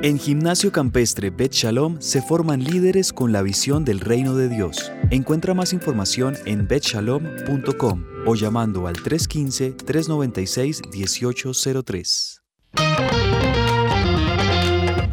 En Gimnasio Campestre Bet Shalom se forman líderes con la visión del reino de Dios. Encuentra más información en betshalom.com o llamando al 315-396-1803.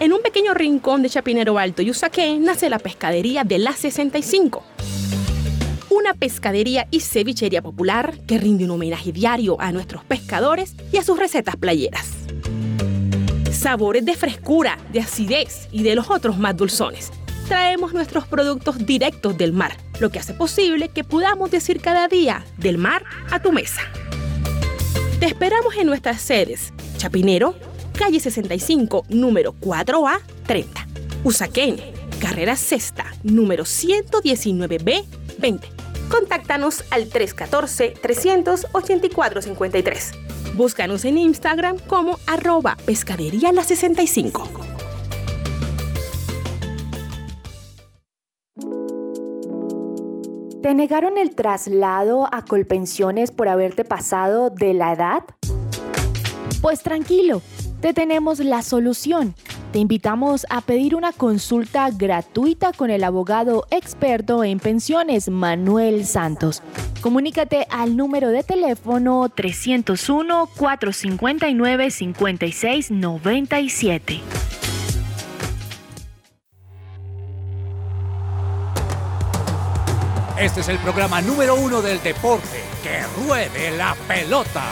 En un pequeño rincón de Chapinero Alto y Usaquén nace la pescadería de la 65. Una pescadería y cevichería popular que rinde un homenaje diario a nuestros pescadores y a sus recetas playeras. Sabores de frescura, de acidez y de los otros más dulzones. Traemos nuestros productos directos del mar, lo que hace posible que podamos decir cada día del mar a tu mesa. Te esperamos en nuestras sedes, Chapinero, calle 65, número 4A 30. Usaquén, carrera sexta, número 119B 20. Contáctanos al 314-384-53. Búscanos en Instagram como arroba pescadería la 65. ¿Te negaron el traslado a Colpensiones por haberte pasado de la edad? Pues tranquilo te tenemos la solución. Te invitamos a pedir una consulta gratuita con el abogado experto en pensiones Manuel Santos. Comunícate al número de teléfono 301-459-5697. Este es el programa número uno del deporte. ¡Que ruede la pelota!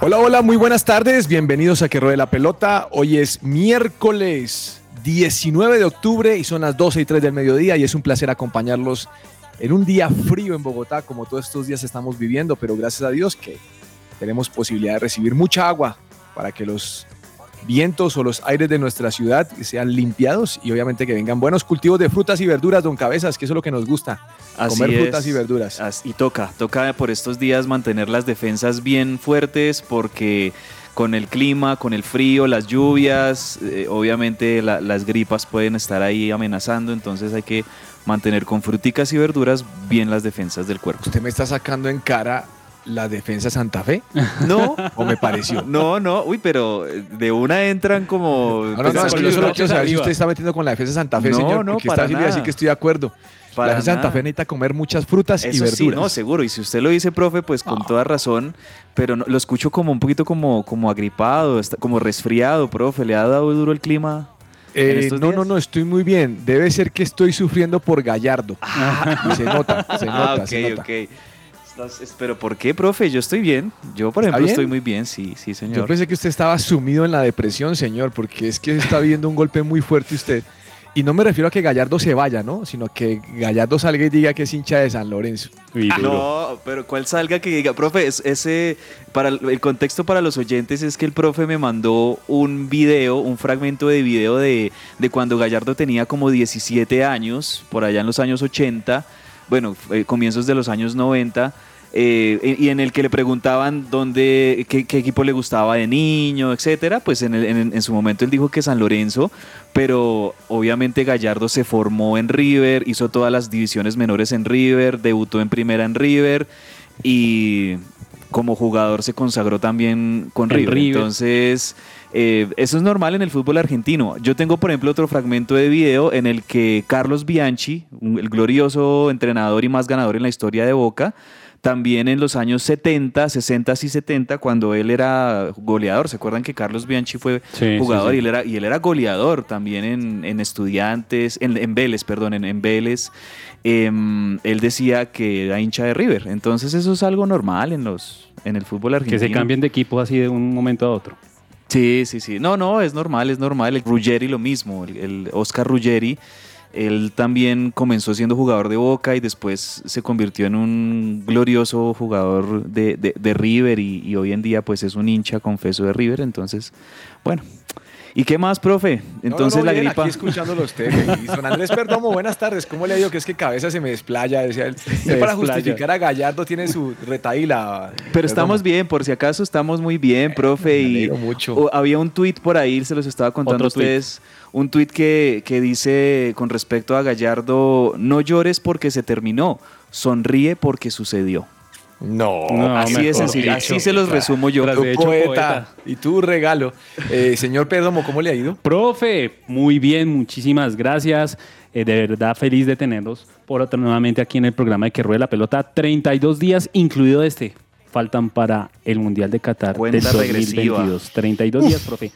Hola, hola, muy buenas tardes. Bienvenidos a Que Ruede la Pelota. Hoy es miércoles 19 de octubre y son las 12 y 3 del mediodía y es un placer acompañarlos en un día frío en Bogotá, como todos estos días estamos viviendo, pero gracias a Dios que tenemos posibilidad de recibir mucha agua para que los vientos o los aires de nuestra ciudad sean limpiados y obviamente que vengan buenos cultivos de frutas y verduras, don Cabezas, que eso es lo que nos gusta, comer frutas y verduras. Y toca, toca por estos días mantener las defensas bien fuertes porque con el clima, con el frío, las lluvias, eh, obviamente las gripas pueden estar ahí amenazando, entonces hay que mantener con fruticas y verduras bien las defensas del cuerpo. Usted me está sacando en cara la defensa Santa Fe? No. ¿O me pareció? No, no, uy, pero de una entran como. No, no, no, yo solo quiero saber si usted está metiendo con la defensa Santa Fe, señor. No, porque está así que estoy de acuerdo. la defensa Santa Fe necesita comer muchas frutas y verduras. Sí, no, seguro. Y si usted lo dice, profe, pues con toda razón. Pero lo escucho como un poquito como, como agripado, como resfriado, profe. ¿Le ha dado duro el clima? Eh, no, no, no, estoy muy bien. Debe ser que estoy sufriendo por Gallardo. Ah. se nota, se nota, ah, se nota. Pero ¿por qué, profe? Yo estoy bien. Yo, por ejemplo, estoy muy bien, sí, sí, señor. Yo pensé que usted estaba sumido en la depresión, señor, porque es que está viendo un golpe muy fuerte usted. Y no me refiero a que Gallardo se vaya, ¿no? Sino que Gallardo salga y diga que es hincha de San Lorenzo. no, pero ¿cuál salga que diga? Profe, ese, para el contexto para los oyentes es que el profe me mandó un video, un fragmento de video de, de cuando Gallardo tenía como 17 años, por allá en los años 80 bueno, eh, comienzos de los años 90, eh, y en el que le preguntaban dónde, qué, equipo le gustaba de niño, etcétera, pues en, en, su momento él dijo que San Lorenzo, pero obviamente Gallardo se formó en River, hizo todas las divisiones menores en River, debutó en primera en River y como jugador se consagró también con River. Entonces Eh, eso es normal en el fútbol argentino. Yo tengo, por ejemplo, otro fragmento de video en el que Carlos Bianchi, el glorioso entrenador y más ganador en la historia de Boca, también en los años 70, 60 y 70, cuando él era goleador. ¿Se acuerdan que Carlos Bianchi fue Sí, jugador sí, sí. Y, él era, y él era goleador también en, en estudiantes, en, en Vélez, perdón, en, en Vélez? Em, él decía que era hincha de River. Entonces eso es algo normal en, los, en el fútbol Que argentino. se cambien de equipo así de un momento a otro. Sí, sí, sí. No, no, es normal, es normal. El Ruggeri lo mismo. El, el Oscar Ruggeri, él también comenzó siendo jugador de Boca y después se convirtió en un glorioso jugador de, de- de River y, y hoy en día pues es un hincha confeso de River. Entonces, bueno. ¿Y qué más, profe? Entonces No, no, la bien, gripa... Aquí escuchándolo a usted. Y don Andrés Perdomo, buenas tardes. ¿Cómo le digo que es que cabeza se me desplaya? Decía él. Usted para desplaya. justificar a Gallardo tiene su retaíla. Pero estamos bien, por si acaso estamos muy bien, profe. me Y alegro mucho. había un tuit por ahí, se los estaba contando a tuit. Un tuit que, que dice con respecto a Gallardo: No llores porque se terminó, sonríe porque sucedió. No, No, así es sencillo, dicho. así se los resumo yo. Tu de hecho, poeta, poeta. y tu regalo. Eh, señor Perdomo, ¿cómo le ha ido? Profe, muy bien, muchísimas gracias. Eh, de verdad feliz de tenerlos por otro nuevamente aquí en el programa de Que Ruede la Pelota. 32 días, incluido este, faltan para el Mundial de Qatar Cuenta del regresiva. 2022. 32 días, profe.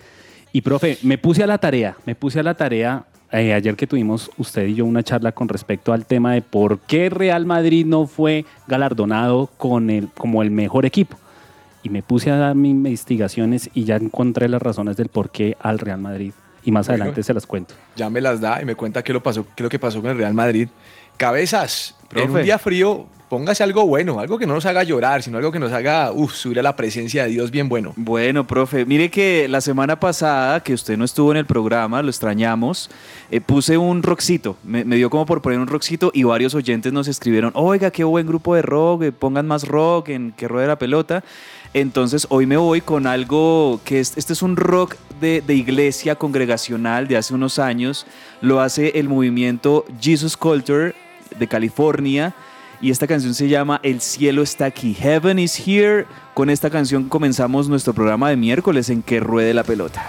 Y profe, me puse a la tarea, me puse a la tarea eh, ayer que tuvimos usted y yo una charla con respecto al tema de por qué Real Madrid no fue galardonado con el, como el mejor equipo. Y me puse a dar mis investigaciones y ya encontré las razones del por qué al Real Madrid. Y más Bueno. adelante se las cuento. Ya me las da y me cuenta qué lo, pasó, qué es lo que pasó con el Real Madrid. Cabezas, en Profe. un día frío, póngase algo bueno, algo que no nos haga llorar, sino algo que nos haga uf, subir a la presencia de Dios bien bueno. Bueno, profe, mire que la semana pasada, que usted no estuvo en el programa, lo extrañamos, eh, puse un rockcito, me, me dio como por poner un rockcito y varios oyentes nos escribieron, oiga, qué buen grupo de rock, eh, pongan más rock en que ruede la pelota. Entonces hoy me voy con algo que es, este es un rock de, de iglesia congregacional de hace unos años, lo hace el movimiento Jesus Culture de California. Y esta canción se llama El cielo está aquí, Heaven is here. Con esta canción comenzamos nuestro programa de miércoles en que ruede la pelota.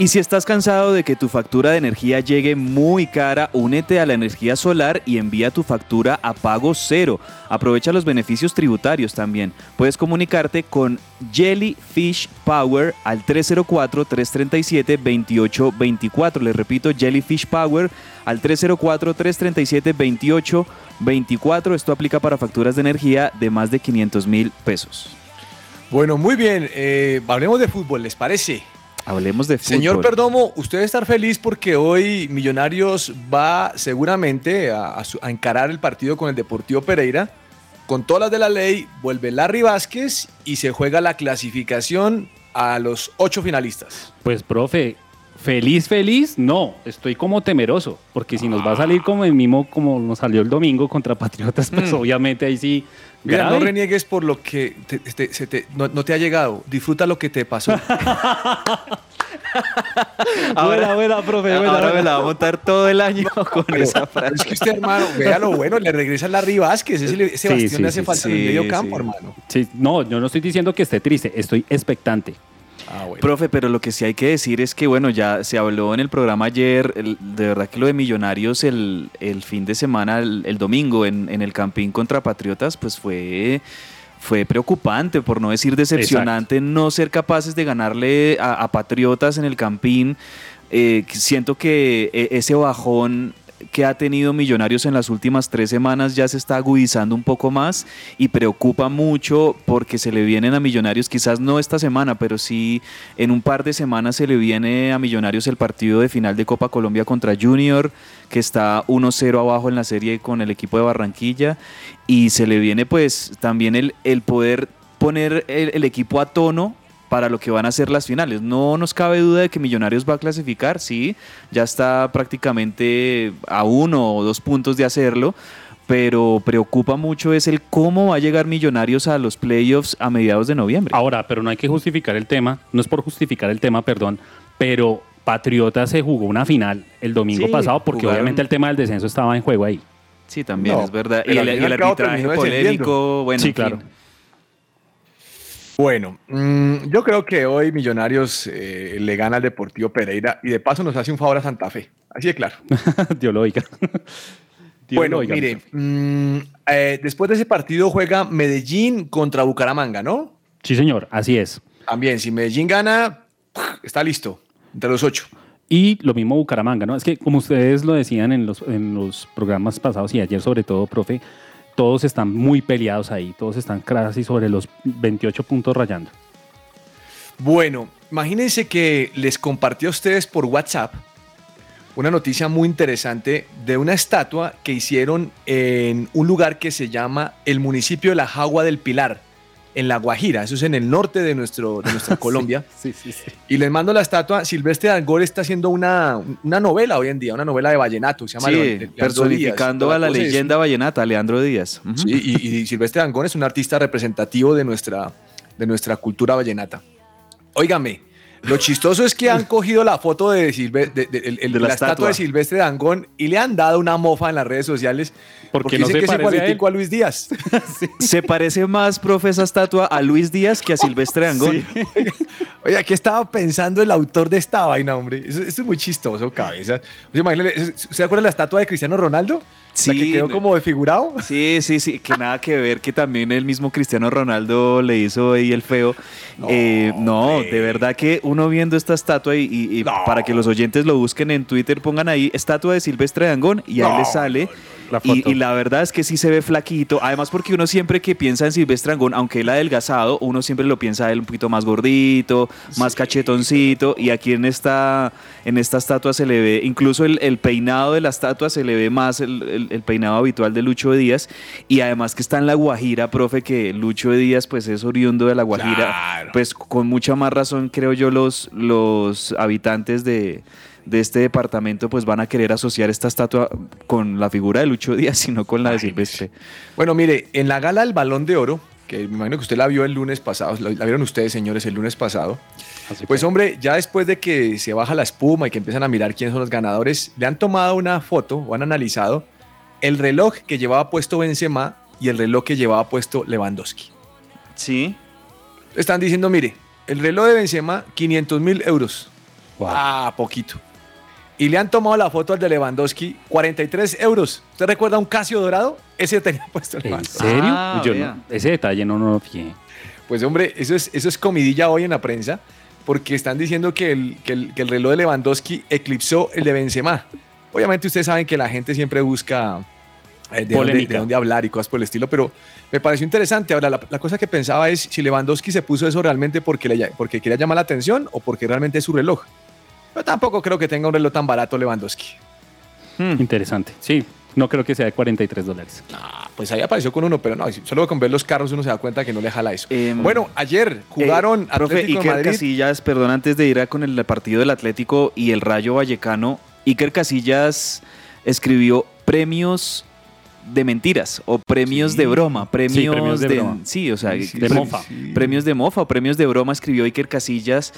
Y si estás cansado de que tu factura de energía llegue muy cara, únete a la energía solar y envía tu factura a pago cero. Aprovecha los beneficios tributarios también. Puedes comunicarte con Jellyfish Power al 304-337-2824. Les repito, Jellyfish Power al 304-337-2824. Esto aplica para facturas de energía de más de 500 mil pesos. Bueno, muy bien, eh, hablemos de fútbol, ¿les parece? Hablemos de fútbol. Señor Perdomo, usted debe estar feliz porque hoy Millonarios va seguramente a, a su- a encarar el partido con el Deportivo Pereira. Con todas las de la ley, vuelve Larry Vázquez y se juega la clasificación a los ocho finalistas. Pues, profe, feliz, feliz, no, estoy como temeroso, porque si nos va a salir como el mismo, como nos salió el domingo contra Patriotas, pues Mm. obviamente ahí sí. Mira, grave. no reniegues por lo que te- te- se te- no, no te ha llegado. Disfruta lo que te pasó. Buena, buena, profe, buena, Ahora me la va a montar todo el año con Pero esa frase. es que usted, hermano, vea lo bueno, le regresa Larry Vázquez. Ese, ese Sí, bastión sí, le hace sí, falta en el medio campo, sí. hermano. Sí, no, yo no estoy diciendo que esté triste, estoy expectante. Ah, bueno. Profe, pero lo que sí hay que decir es que, bueno, ya se habló en el programa ayer, el- de verdad que lo de Millonarios el, el fin de semana, el, el domingo en, en el Campín contra Patriotas, pues fue, fue preocupante, por no decir decepcionante, no ser capaces de ganarle a, a Patriotas en el Campín. Eh, siento que eh, ese bajón que ha tenido Millonarios en las últimas tres semanas ya se está agudizando un poco más y preocupa mucho porque se le vienen a Millonarios, quizás no esta semana, pero sí en un par de semanas se le viene a Millonarios el partido de final de Copa Colombia contra Junior, que está 1-0 abajo en la serie con el equipo de Barranquilla, y se le viene pues también el, el poder poner el, el equipo a tono para lo que van a ser las finales. No nos cabe duda de que Millonarios va a clasificar, sí, ya está prácticamente a uno o dos puntos de hacerlo, pero preocupa mucho es el cómo va a llegar Millonarios a los playoffs a mediados de noviembre. Ahora, pero no hay que justificar el tema, no es por justificar el tema, perdón, pero Patriota se jugó una final el domingo Sí, pasado porque jugaron- obviamente el tema del descenso estaba en juego ahí. Sí, también No, es verdad. Y el, arbitraje polémico, bueno, Sí, en fin. Bueno, mm, yo creo que hoy Millonarios eh, le gana al Deportivo Pereira y de paso nos hace un favor a Santa Fe. Así de claro. Dios lo oiga. Dios bueno, lo oiga, mire, mm, eh, después de ese partido juega Medellín contra Bucaramanga, ¿no? Sí, señor, así es. También, si Medellín gana, está listo, entre los ocho. Y lo mismo Bucaramanga, ¿no? Es que como ustedes lo decían en los, en los programas pasados y ayer sobre todo, profe, todos están muy peleados ahí, todos están casi sobre los 28 puntos rayando. Bueno, imagínense que les compartí a ustedes por WhatsApp una noticia muy interesante de una estatua que hicieron en un lugar que se llama el municipio de La Jagua del Pilar, en La Guajira. Eso es en el norte de, nuestro, de nuestra Colombia. Sí, sí, sí. Y les mando la estatua. Silvestre Dangor está haciendo una, una novela hoy en día, una novela de vallenato. Se llama Leandro personificando Díaz. a la es- leyenda vallenata, Leandro Díaz. Sí, y, y Silvestre Dangón es un artista representativo de nuestra, de nuestra cultura vallenata. Óigame, lo chistoso es que han cogido la foto de, Silve- de- de- el- De la la, estatua. de Silvestre Dangón y le han dado una mofa en las redes sociales Porque porque no dicen se que es parece igualitico a Luis Díaz. Se parece más, profe, esa estatua a Luis Díaz que a Silvestre Angón. Oye, ¿qué estaba pensando el autor de esta vaina, hombre? Eso es muy chistoso, cabeza. O sea, ¿Se acuerda de la estatua de Cristiano Ronaldo? La que Sí, quedó como desfigurado. Sí, sí, sí, que nada que ver que también el mismo Cristiano Ronaldo le hizo ahí el feo. Eh, No, de verdad que uno viendo esta estatua y, y- y para que los oyentes lo busquen en Twitter, pongan ahí estatua de Silvestre Dangón y ahí No, les sale. La Y, foto. y la verdad es que sí se ve flaquito. Además, porque uno siempre que piensa en Silvestre Dangón, aunque él ha adelgazado, uno siempre lo piensa a él un poquito más gordito, más cachetoncito. Y aquí en esta, en esta estatua se le ve, incluso el, el peinado de la estatua se le ve más el, el- el peinado habitual de Lucho Díaz. Y además que está en La Guajira, profe, que Lucho Díaz pues es oriundo de La Guajira. Claro. Pues con mucha más razón, creo yo, los, los habitantes de de este departamento pues van a querer asociar esta estatua con la figura de Lucho Díaz, sino con la de Silvestre. Bueno, mire, en la gala del Balón de Oro, que me imagino que usted la vio el lunes pasado, la la vieron ustedes, señores, el lunes pasado. Así Pues hombre, ya después de que se baja la espuma y que empiezan a mirar quiénes son los ganadores, le han tomado una foto o han analizado el reloj que llevaba puesto Benzema y el reloj que llevaba puesto Lewandowski. Sí. Están diciendo, mire, el reloj de Benzema, 500 mil euros. Wow. Ah, poquito. Y le han tomado la foto al de Lewandowski, 43 euros. ¿Usted recuerda un Casio dorado? Ese tenía puesto el ¿En serio? Ah, Yo vea. no- ese detalle no, no lo fijé. Pues hombre, eso es, eso es comidilla hoy en la prensa, porque están diciendo que el, que el- que el reloj de Lewandowski eclipsó el de Benzema. Obviamente ustedes saben que la gente siempre busca eh, de, dónde, Polémica. de dónde hablar y cosas por el estilo, pero me pareció interesante. Ahora, la, la cosa que pensaba es si Lewandowski se puso eso realmente porque, le, porque quería llamar la atención o porque realmente es su reloj. Pero tampoco creo que tenga un reloj tan barato Lewandowski. Hmm. Interesante. Sí, no creo que sea de 43 dólares. Ah, pues ahí apareció con uno, pero no, solo con ver los carros uno se da cuenta que no le jala eso. Em, bueno, ayer jugaron Eh, profe, Atlético de Iker Madrid. Casillas, perdón, antes de ir a con el partido del Atlético y el Rayo Vallecano, Iker Casillas escribió premios de mentiras o premios Sí. de broma, premios, premios de broma. sí, o sea, Sí, sí, de sí, mofa. sí. premios de mofa o premios de broma escribió Iker Casillas.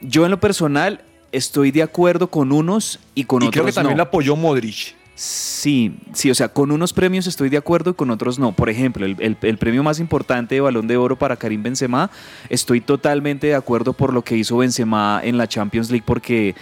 Yo en lo personal estoy de acuerdo con unos y con y otros creo que también no. apoyó Modric. Sí, sí, o sea, con unos premios estoy de acuerdo y con otros no. Por ejemplo, el, el- el premio más importante de Balón de Oro para Karim Benzema, estoy totalmente de acuerdo por lo que hizo Benzema en la Champions League porque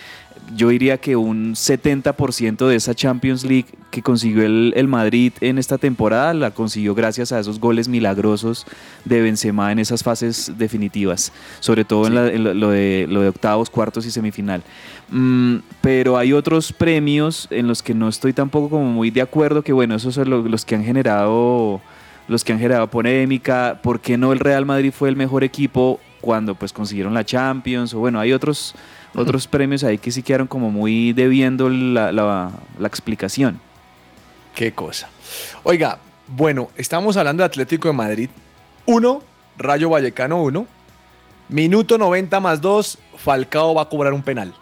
yo diría que un 70% de esa Champions League que consiguió el, el Madrid en esta temporada la consiguió gracias a esos goles milagrosos de Benzema en esas fases definitivas, sobre todo en, la- en lo, de, lo de octavos, cuartos y semifinal. Mm, pero hay otros premios en los que no estoy tampoco como muy de acuerdo, que bueno, esos son lo- los que han generado los que han generado polémica, ¿por qué no el Real Madrid fue el mejor equipo cuando pues consiguieron la Champions? O bueno, hay otros, otros premios ahí que sí quedaron como muy debiendo la, la- la explicación. Qué cosa. Oiga, bueno, estamos hablando de Atlético de Madrid. 1, Rayo Vallecano 1. Minuto 90 más 2, Falcao va a cobrar un penal.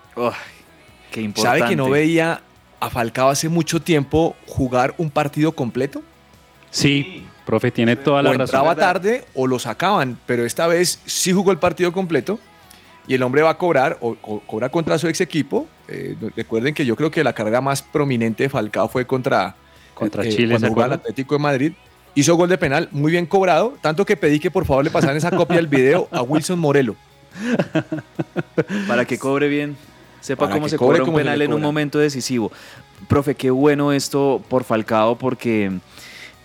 Qué importante. ¿Sabe que no veía a Falcao hace mucho tiempo jugar un partido completo? Sí, profe, tiene toda la o razón. entraba tarde o lo sacaban, pero esta vez sí jugó el partido completo y el hombre va a cobrar o, o cobra contra su ex equipo. Eh, recuerden que yo creo que la carrera más prominente de Falcao fue contra, Contra eh, Chile, cuando ¿se jugaba el acuerda? Atlético de Madrid. Hizo gol de penal, muy bien cobrado, tanto que pedí que por favor le pasaran esa copia del video a Wilson Morelo. Para que cobre bien, sepa Para cómo se cobre cobra un penal en un momento decisivo. Profe, qué bueno esto por Falcao porque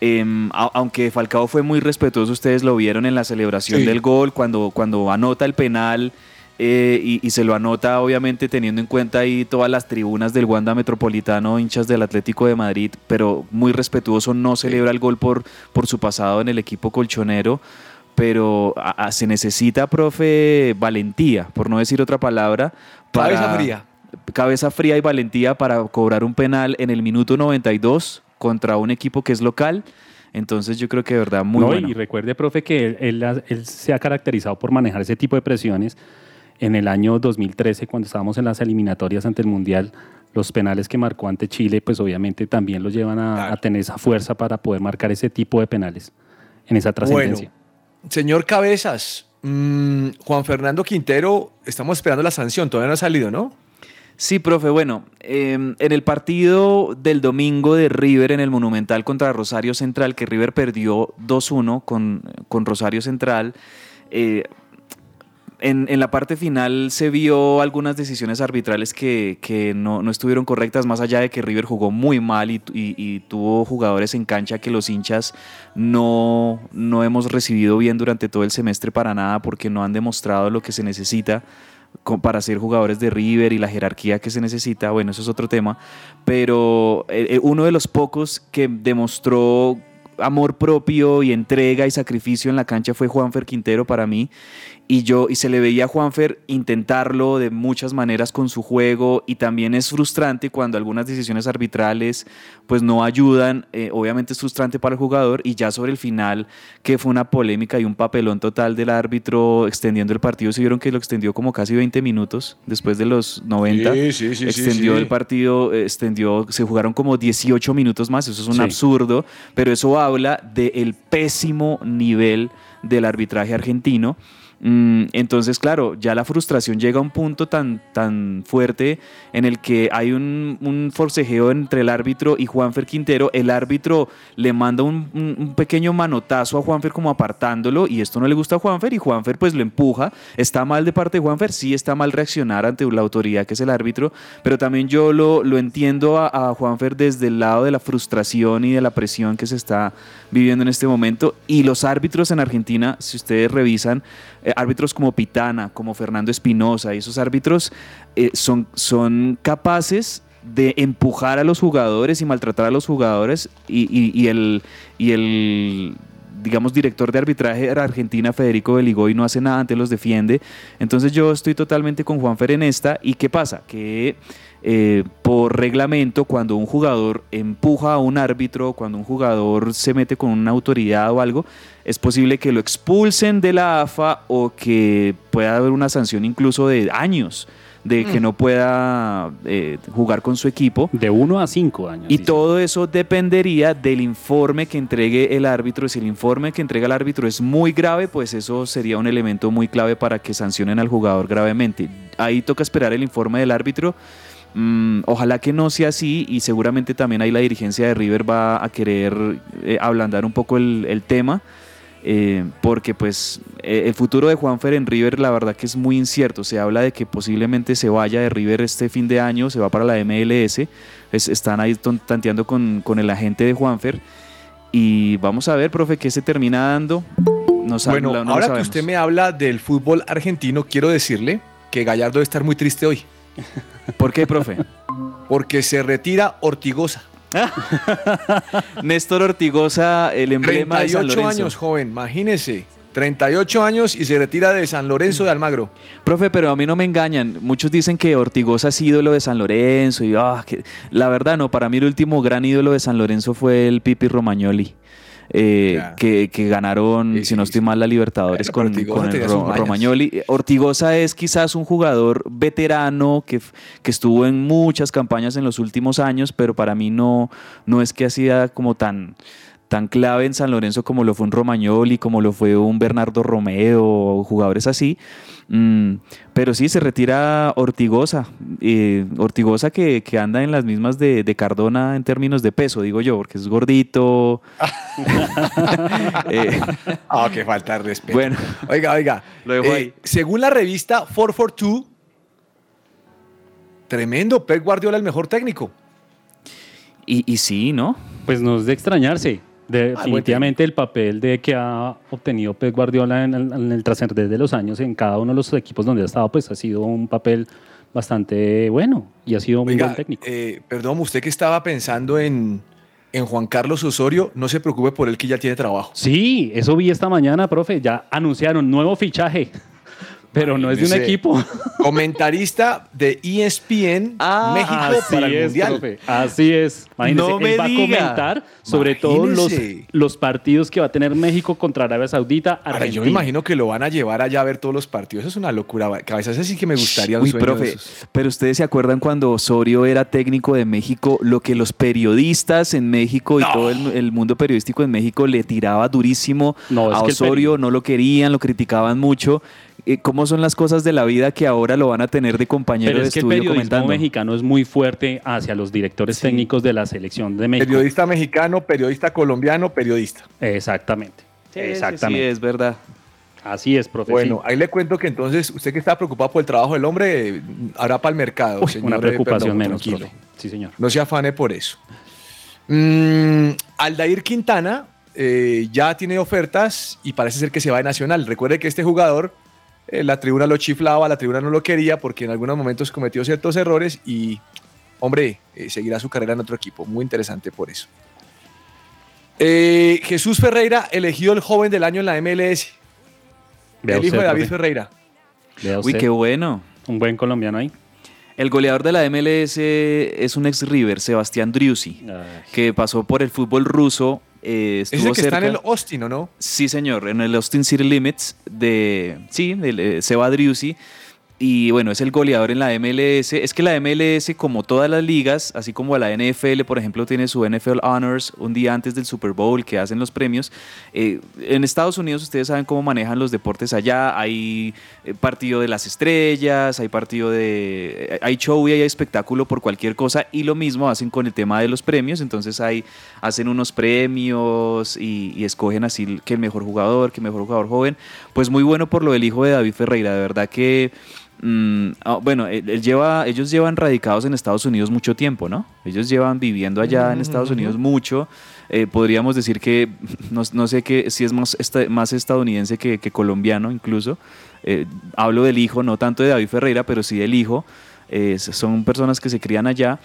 a- aunque Falcao fue muy respetuoso, ustedes lo vieron en la celebración Sí. del gol, cuando, cuando anota el penal eh, y, y se lo anota obviamente teniendo en cuenta ahí todas las tribunas del Wanda Metropolitano, hinchas del Atlético de Madrid, pero muy respetuoso, no celebra el gol por, por su pasado en el equipo colchonero pero a- a- se necesita, profe, valentía, por no decir otra palabra. Cabeza fría. Cabeza fría y valentía para cobrar un penal en el minuto 92 contra un equipo que es local. Entonces yo creo que de verdad muy No, bueno. Y recuerde, profe, que él, él ha- él se ha caracterizado por manejar ese tipo de presiones. En el año 2013, cuando estábamos en las eliminatorias ante el Mundial, los penales que marcó ante Chile, pues obviamente también los llevan a, a tener esa fuerza para poder marcar ese tipo de penales en esa trascendencia. Bueno, señor Cabezas, mm, Juan Fernando Quintero, estamos esperando la sanción, todavía no ha salido, ¿no? Sí, profe, bueno, eh, en el partido del domingo de River en el Monumental contra Rosario Central, que River perdió 2-1 con, con Rosario Central, eh, en, en la parte final se vio algunas decisiones arbitrales que, que no, no estuvieron correctas, más allá de que River jugó muy mal y, y- y tuvo jugadores en cancha que los hinchas no, no hemos recibido bien durante todo el semestre para nada porque no han demostrado lo que se necesita para ser jugadores de River y la jerarquía que se necesita, bueno, eso es otro tema, pero eh, eh, uno de los pocos que demostró amor propio y entrega y sacrificio en la cancha fue Juanfer Quintero para mí y yo y se le veía a Juanfer intentarlo de muchas maneras con su juego y también es frustrante cuando algunas decisiones arbitrales pues no ayudan eh, obviamente es frustrante para el jugador y ya sobre el final que fue una polémica y un papelón total del árbitro extendiendo el partido se vieron que lo extendió como casi 20 minutos después de los 90 Sí, sí, sí, extendió el partido extendió se jugaron como 18 minutos más eso es un absurdo pero eso habla del pésimo nivel del arbitraje argentino entonces, claro, ya la frustración llega a un punto tan, tan fuerte en el que hay un, forcejeo entre el árbitro y Juanfer Quintero. El árbitro le manda un, pequeño manotazo a Juanfer como apartándolo y esto no le gusta a Juanfer y Juanfer pues lo empuja. Está mal de parte de Juanfer, sí está mal reaccionar ante la autoridad que es el árbitro, pero también yo lo, lo entiendo a Juanfer desde el lado de la frustración y de la presión que se está viviendo en este momento. Y los árbitros en Argentina, si ustedes revisan, eh, árbitros como Pitana, como Fernando Espinosa, y esos árbitros eh, son, son capaces de empujar a los jugadores y maltratar a los jugadores y, y- y el, y el digamos, director de arbitraje de Argentina, Federico Beligoy, no hace nada, antes los defiende. Entonces yo estoy totalmente con Juanfer en esta. ¿Y qué pasa? Que eh, por reglamento, cuando un jugador empuja a un árbitro, cuando un jugador se mete con una autoridad o algo, es posible que lo expulsen de la AFA o que pueda haber una sanción incluso de años de que Mm. no pueda eh, jugar con su equipo. De uno a cinco años. Y todo eso dependería del informe que entregue el árbitro. Si el informe que entrega el árbitro es muy grave, pues eso sería un elemento muy clave para que sancionen al jugador gravemente. Ahí toca esperar el informe del árbitro. Mm, ojalá que no sea así y seguramente también ahí la dirigencia de River va a querer eh, ablandar un poco el, el tema. Eh, porque pues eh, el futuro de Juanfer en River la verdad que es muy incierto. Se habla de que posiblemente se vaya de River este fin de año, se va para la MLS. Es- están ahí tanteando con, con el agente de Juanfer. Y vamos a ver, profe, qué se termina dando. No Bueno, no ahora que usted me habla del fútbol argentino, quiero decirle que Gallardo debe estar muy triste hoy. ¿Por qué, profe? Porque se retira Ortigosa. Néstor Ortigosa, el emblema de San 38 Lorenzo. años, joven, imagínese. 38 años y se retira de San Lorenzo de Almagro. Profe, pero a mí no me engañan. Muchos dicen que Ortigosa es ídolo de San Lorenzo. Y, ah, que- La verdad, no. Para mí, el último gran ídolo de San Lorenzo fue el Pipi Romagnoli. Eh, que, que ganaron, si no estoy mal, la Libertadores con, el Ro-. Romagnoli. Ortigosa es quizás un jugador veterano que, que estuvo en muchas campañas en los últimos años, pero para mí no, no es que hacía como tan, tan clave en San Lorenzo como lo fue un Romagnoli, como lo fue un Bernardo Romeo, jugadores así. Mm, pero sí, se retira Ortigosa. eh, Ortigosa que, que anda en las mismas de, de Cardona en términos de peso, digo yo, porque es gordito. Eh, Ah, que falta de respeto. Bueno. oiga, oiga. Lo dejo eh, ahí. Según la revista 442, tremendo, Pep Guardiola el mejor técnico. y, y sí, ¿no? Pues no es de extrañarse. Definitivamente el papel de que ha obtenido Pep Guardiola en el, en el trascender de los años en cada uno de los equipos donde ha estado, pues ha sido un papel bastante bueno y ha sido un Oiga, buen técnico. eh, perdón, usted que estaba pensando en, en Juan Carlos Osorio, no se preocupe por él que ya tiene trabajo. Sí, eso vi esta mañana, profe. Ya anunciaron nuevo fichaje, pero no es de un equipo. Comentarista de ESPN México Así para el es, Mundial. profe, Así es. Imagínese, No me él va diga. a comentar sobre todo los, los partidos que va a tener México contra Arabia Saudita, Ahora, Argentina. yo me imagino que lo van a llevar allá a ver todos los partidos. Eso es una locura. Cabeza, ese sí que me gustaría un Uy, sueño de profe, esos. pero ustedes se acuerdan cuando Osorio era técnico de México, lo que los periodistas en México y todo el, el mundo periodístico en México le tiraba durísimo No, a Osorio, no lo querían, lo criticaban mucho. Eh, ¿Cómo son las cosas de la vida que ahora lo van a tener de compañero Pero de es que el estudio periodismo comentando? mexicano es muy fuerte hacia los directores técnicos de la selección de México. Periodista mexicano, periodista colombiano, periodista. Exactamente. Sí, Exactamente. sí, es verdad. Así es, profe. Bueno, ahí le cuento que entonces usted que está preocupado por el trabajo del hombre, hará para el mercado. Uy, señor, una preocupación menos, tranquilo. profe. Sí, señor. No se afane por eso. Mm, Aldair Quintana eh, ya tiene ofertas y parece ser que se va de Nacional. Recuerde que este jugador, eh, la tribuna lo chiflaba, la tribuna no lo quería porque en algunos momentos cometió ciertos errores y, hombre, eh, seguirá su carrera en otro equipo. Muy interesante por eso. Eh, Jesús Ferreira elegido el joven del año en la MLS. Vea el hijo usted, de David profe. Ferreira. Vea Uy, usted. qué bueno. Un buen colombiano ahí. El goleador de la MLS es un ex River, Sebastián Driussi, que pasó por el fútbol ruso. Eh, Es el que está en el Austin, ¿o no? Sí, señor, en el Austin City Limits de, sí, del eh, Seba Driussi. Y bueno, es el goleador en la MLS. Es que la MLS, como todas las ligas, así como la NFL, por ejemplo, tiene su NFL Honors un día antes del Super Bowl que hacen los premios. eh, en Estados Unidos ustedes saben cómo manejan los deportes allá. Hay eh, partido de las estrellas, hay partido de... eh, Hay show y hay espectáculo por cualquier cosa. Y lo mismo hacen con el tema de los premios. Entonces hay, hacen unos premios y, y escogen así que el mejor jugador, que el mejor jugador joven. Pues muy bueno por lo del hijo de David Ferreira. De verdad que... mm, ah, bueno, él, él lleva, ellos llevan radicados en Estados Unidos mucho tiempo, ¿no? Ellos llevan viviendo allá en Estados Unidos mucho. Eh, podríamos decir que, no, no sé qué, si es más, esta- más estadounidense que, que colombiano incluso. Eh, hablo del hijo, no tanto de David Ferreira, pero sí del hijo. Eh, son personas que se crían allá,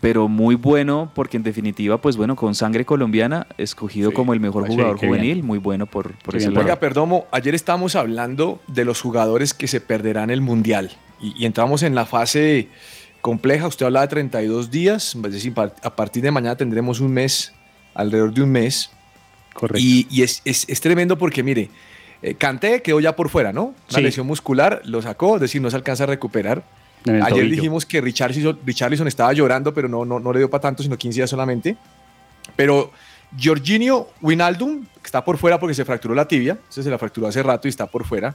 pero muy bueno porque en definitiva, pues bueno, con sangre colombiana, escogido como el mejor sí, jugador bien. juvenil, muy bueno por, por ese. Oiga, Perdomo, ayer estábamos hablando de los jugadores que se perderán el Mundial y, y entramos en la fase compleja. Usted hablaba de 32 días, es decir, a partir de mañana tendremos un mes, alrededor de un mes. Correcto. Y, y es, es- es tremendo porque, mire, eh, Kanté quedó ya por fuera, ¿no? Una Sí. lesión muscular, lo sacó, es decir, no se alcanza a recuperar. Ayer tobillo. dijimos que Richarlison, Richarlison estaba llorando, pero no, no, no le dio para tanto, sino 15 días solamente. Pero Jorginho Wijnaldum, que está por fuera porque se fracturó la tibia, se la fracturó hace rato y está por fuera.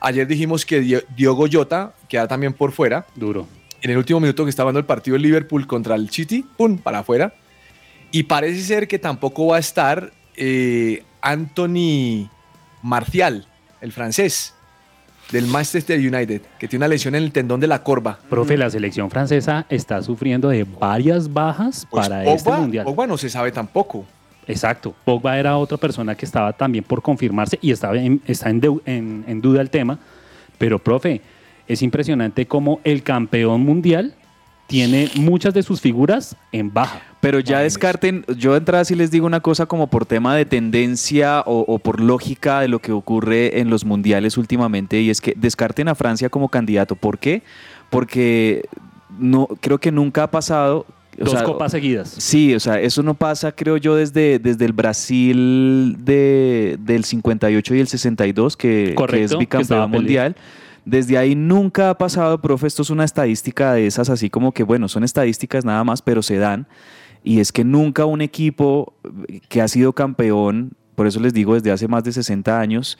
Ayer dijimos que Dio- Diogo Jota queda también por fuera. Duro. En el último minuto que estaba dando el partido el Liverpool contra el City, ¡pum! para afuera. Y parece ser que tampoco va a estar eh, Anthony Martial, el francés del Manchester United, que tiene una lesión en el tendón de la corva. Profe, la selección francesa está sufriendo de varias bajas Pues para Pogba, este mundial. Pogba no se sabe tampoco. Exacto. Pogba era otra persona que estaba también por confirmarse y estaba en- está en- en duda el tema. Pero, profe, es impresionante cómo el campeón mundial tiene muchas de sus figuras en baja. Pero ya descarten, yo de entrada sí les digo una cosa como por tema de tendencia o, o por lógica de lo que ocurre en los mundiales últimamente y es que descarten a Francia como candidato. ¿Por qué? Porque no creo que nunca ha pasado. o Dos sea, copas seguidas. Sí, o sea, eso no pasa, creo yo, desde, desde el Brasil de, del 58 y el 62, que, que es bicampeón estaba peleado. Desde ahí nunca ha pasado, profe, esto es una estadística de esas, así como que, bueno, son estadísticas nada más, pero se dan. Y es que nunca un equipo que ha sido campeón, por eso les digo, desde hace más de 60 años,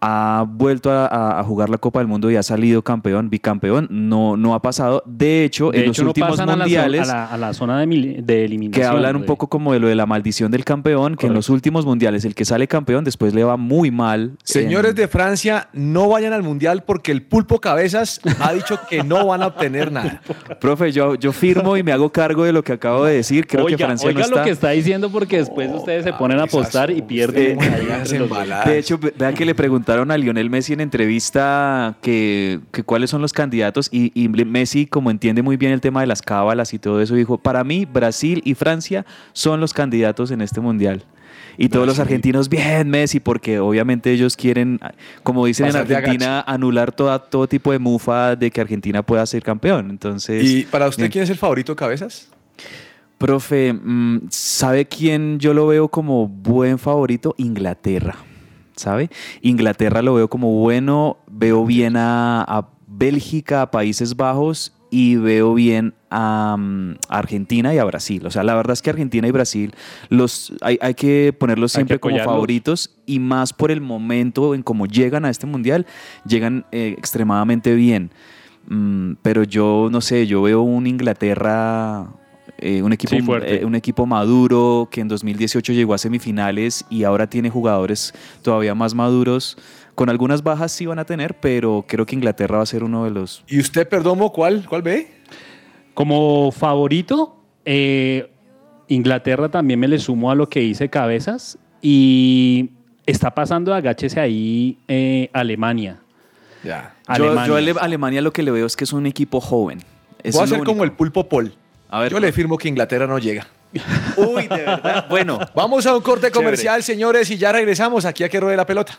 ha vuelto a, jugar la Copa del Mundo y ha salido campeón, bicampeón. No, no ha pasado. De hecho, De en hecho, los no últimos a la mundiales a la, a la zona de, mil- de eliminación. que hablan un poco como de lo de la maldición del campeón, que en los últimos mundiales el que sale campeón después le va muy mal. Señores de Francia, no vayan al mundial porque el pulpo cabezas ha dicho que no van a obtener nada. Profe, yo, yo firmo y me hago cargo de lo que acabo de decir. Creo que Francia oiga no está. lo que está diciendo porque después ustedes se ponen a apostar y pierden. De hecho, ve- vea que le preguntaron a Lionel Messi en entrevista que, que cuáles son los candidatos y, y Messi, como entiende muy bien el tema de las cábalas y todo eso, dijo, para mí Brasil y Francia son los candidatos en este mundial. Y todos los argentinos, bien Messi, porque obviamente ellos quieren, como dicen en Pasar Argentina, anular toda, todo tipo de mufa de que Argentina pueda ser campeón. Entonces, ¿Y para usted bien. quién es el favorito cabezas? Profe, mm, ¿sabe quién yo lo veo como buen favorito? Inglaterra, ¿sabe? Inglaterra lo veo como bueno, veo bien a, a Bélgica, a Países Bajos y veo bien a, mm, a Argentina y a Brasil. O sea, la verdad es que Argentina y Brasil los, hay, hay que ponerlos que siempre como favoritos y más por el momento en cómo llegan a este mundial, llegan eh, extremadamente bien. Mm, pero yo no sé, yo veo un Inglaterra, eh, un, equipo, Sí, eh, un equipo maduro que en 2018 llegó a semifinales y ahora tiene jugadores todavía más maduros. Con algunas bajas sí van a tener, pero creo que Inglaterra va a ser uno de los... ¿Y usted, Perdomo, cuál, cuál ve? Como favorito, eh, Inglaterra también me le sumo a lo que dice Cabezas y está pasando, agáchese ahí, eh, Alemania. Ya. Yo, Alemania. yo a Ale- Alemania lo que le veo es que es un equipo joven. Es Voy a ser como el pulpo Paul. A ver, Yo le firmo que Inglaterra no llega. Uy, de verdad. Bueno, Vamos a un corte Chévere. comercial, señores, y ya regresamos aquí a que ruede la pelota.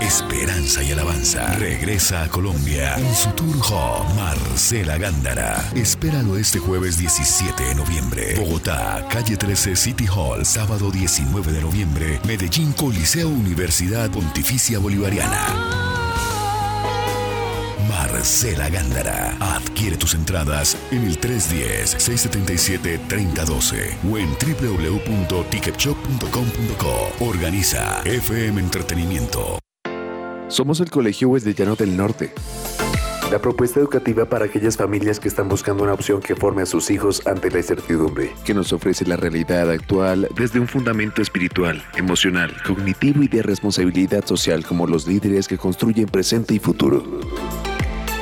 Esperanza y alabanza. Regresa a Colombia en su tour home, Marcela Gándara. Espéralo este jueves 17 de noviembre. Bogotá, calle 13 City Hall, sábado 19 de noviembre. Medellín, Coliseo Universidad Pontificia Bolivariana. Marcela Gándara. Adquiere tus entradas en el 310-677-3012 o en www.ticketshop.com.co. Organiza FM Entretenimiento. Somos el Colegio Wesleyano del Norte. La propuesta educativa para aquellas familias que están buscando una opción que forme a sus hijos ante la incertidumbre, que nos ofrece la realidad actual desde un fundamento espiritual, emocional, cognitivo y de responsabilidad social como los líderes que construyen presente y futuro.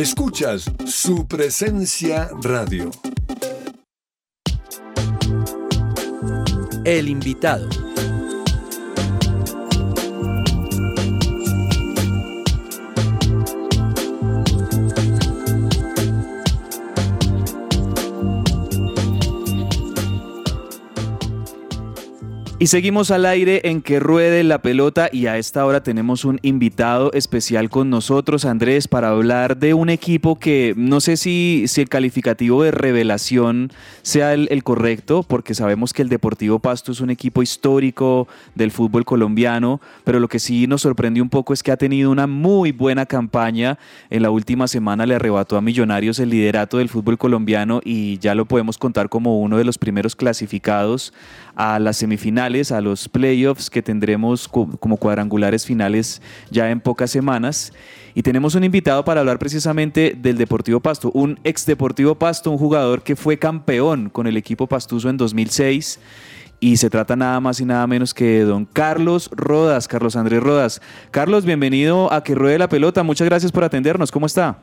Escuchas su presencia radio. El invitado. Y seguimos al aire en que ruede la pelota y a esta hora tenemos un invitado especial con nosotros, Andrés, para hablar de un equipo que no sé si, si el calificativo de revelación sea el, el correcto, porque sabemos que el Deportivo Pasto es un equipo histórico del fútbol colombiano, pero lo que sí nos sorprendió un poco es que ha tenido una muy buena campaña. En la última semana le arrebató a Millonarios el liderato del fútbol colombiano y ya lo podemos contar como uno de los primeros clasificados a las semifinales, a los playoffs que tendremos co- como cuadrangulares finales ya en pocas semanas. Y tenemos un invitado para hablar precisamente del Deportivo Pasto, un ex Deportivo Pasto, un jugador que fue campeón con el equipo pastuso en 2006. Y se trata nada más y nada menos que de don Carlos Rodas, Carlos Andrés Rodas. Carlos, bienvenido a Que Ruede la Pelota. Muchas gracias por atendernos. ¿Cómo está?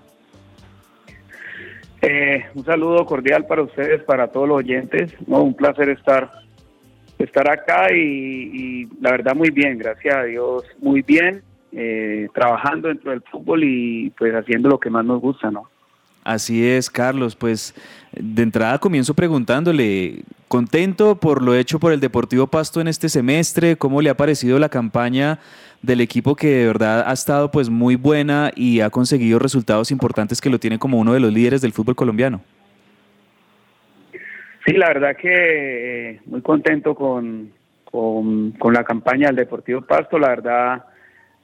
Eh, un saludo cordial para ustedes, para todos los oyentes. Un placer estar estar acá y, la verdad muy bien, gracias a Dios, muy bien, eh, trabajando dentro del fútbol y pues haciendo lo que más nos gusta, ¿no? Así es, Carlos. Pues de entrada comienzo preguntándole, contento por lo hecho por el Deportivo Pasto en este semestre, cómo le ha parecido la campaña del equipo que de verdad ha estado pues muy buena y ha conseguido resultados importantes que lo tiene como uno de los líderes del fútbol colombiano. Sí, la verdad que eh, muy contento con, con, la campaña del Deportivo Pasto, la verdad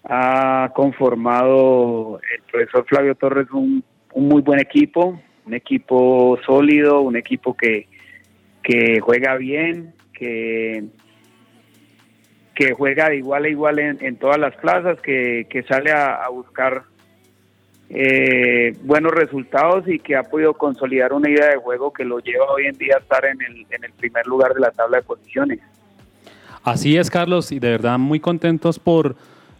ha conformado el profesor Flavio Torres un, un muy buen equipo, un equipo sólido, un equipo que, que juega bien, que, que juega de igual a igual en, todas las plazas, que, que sale a buscar eh, buenos resultados y que ha podido consolidar una idea de juego que lo lleva hoy en día a estar en el, en el primer lugar de la tabla de posiciones. Así es, Carlos, y de verdad muy contentos por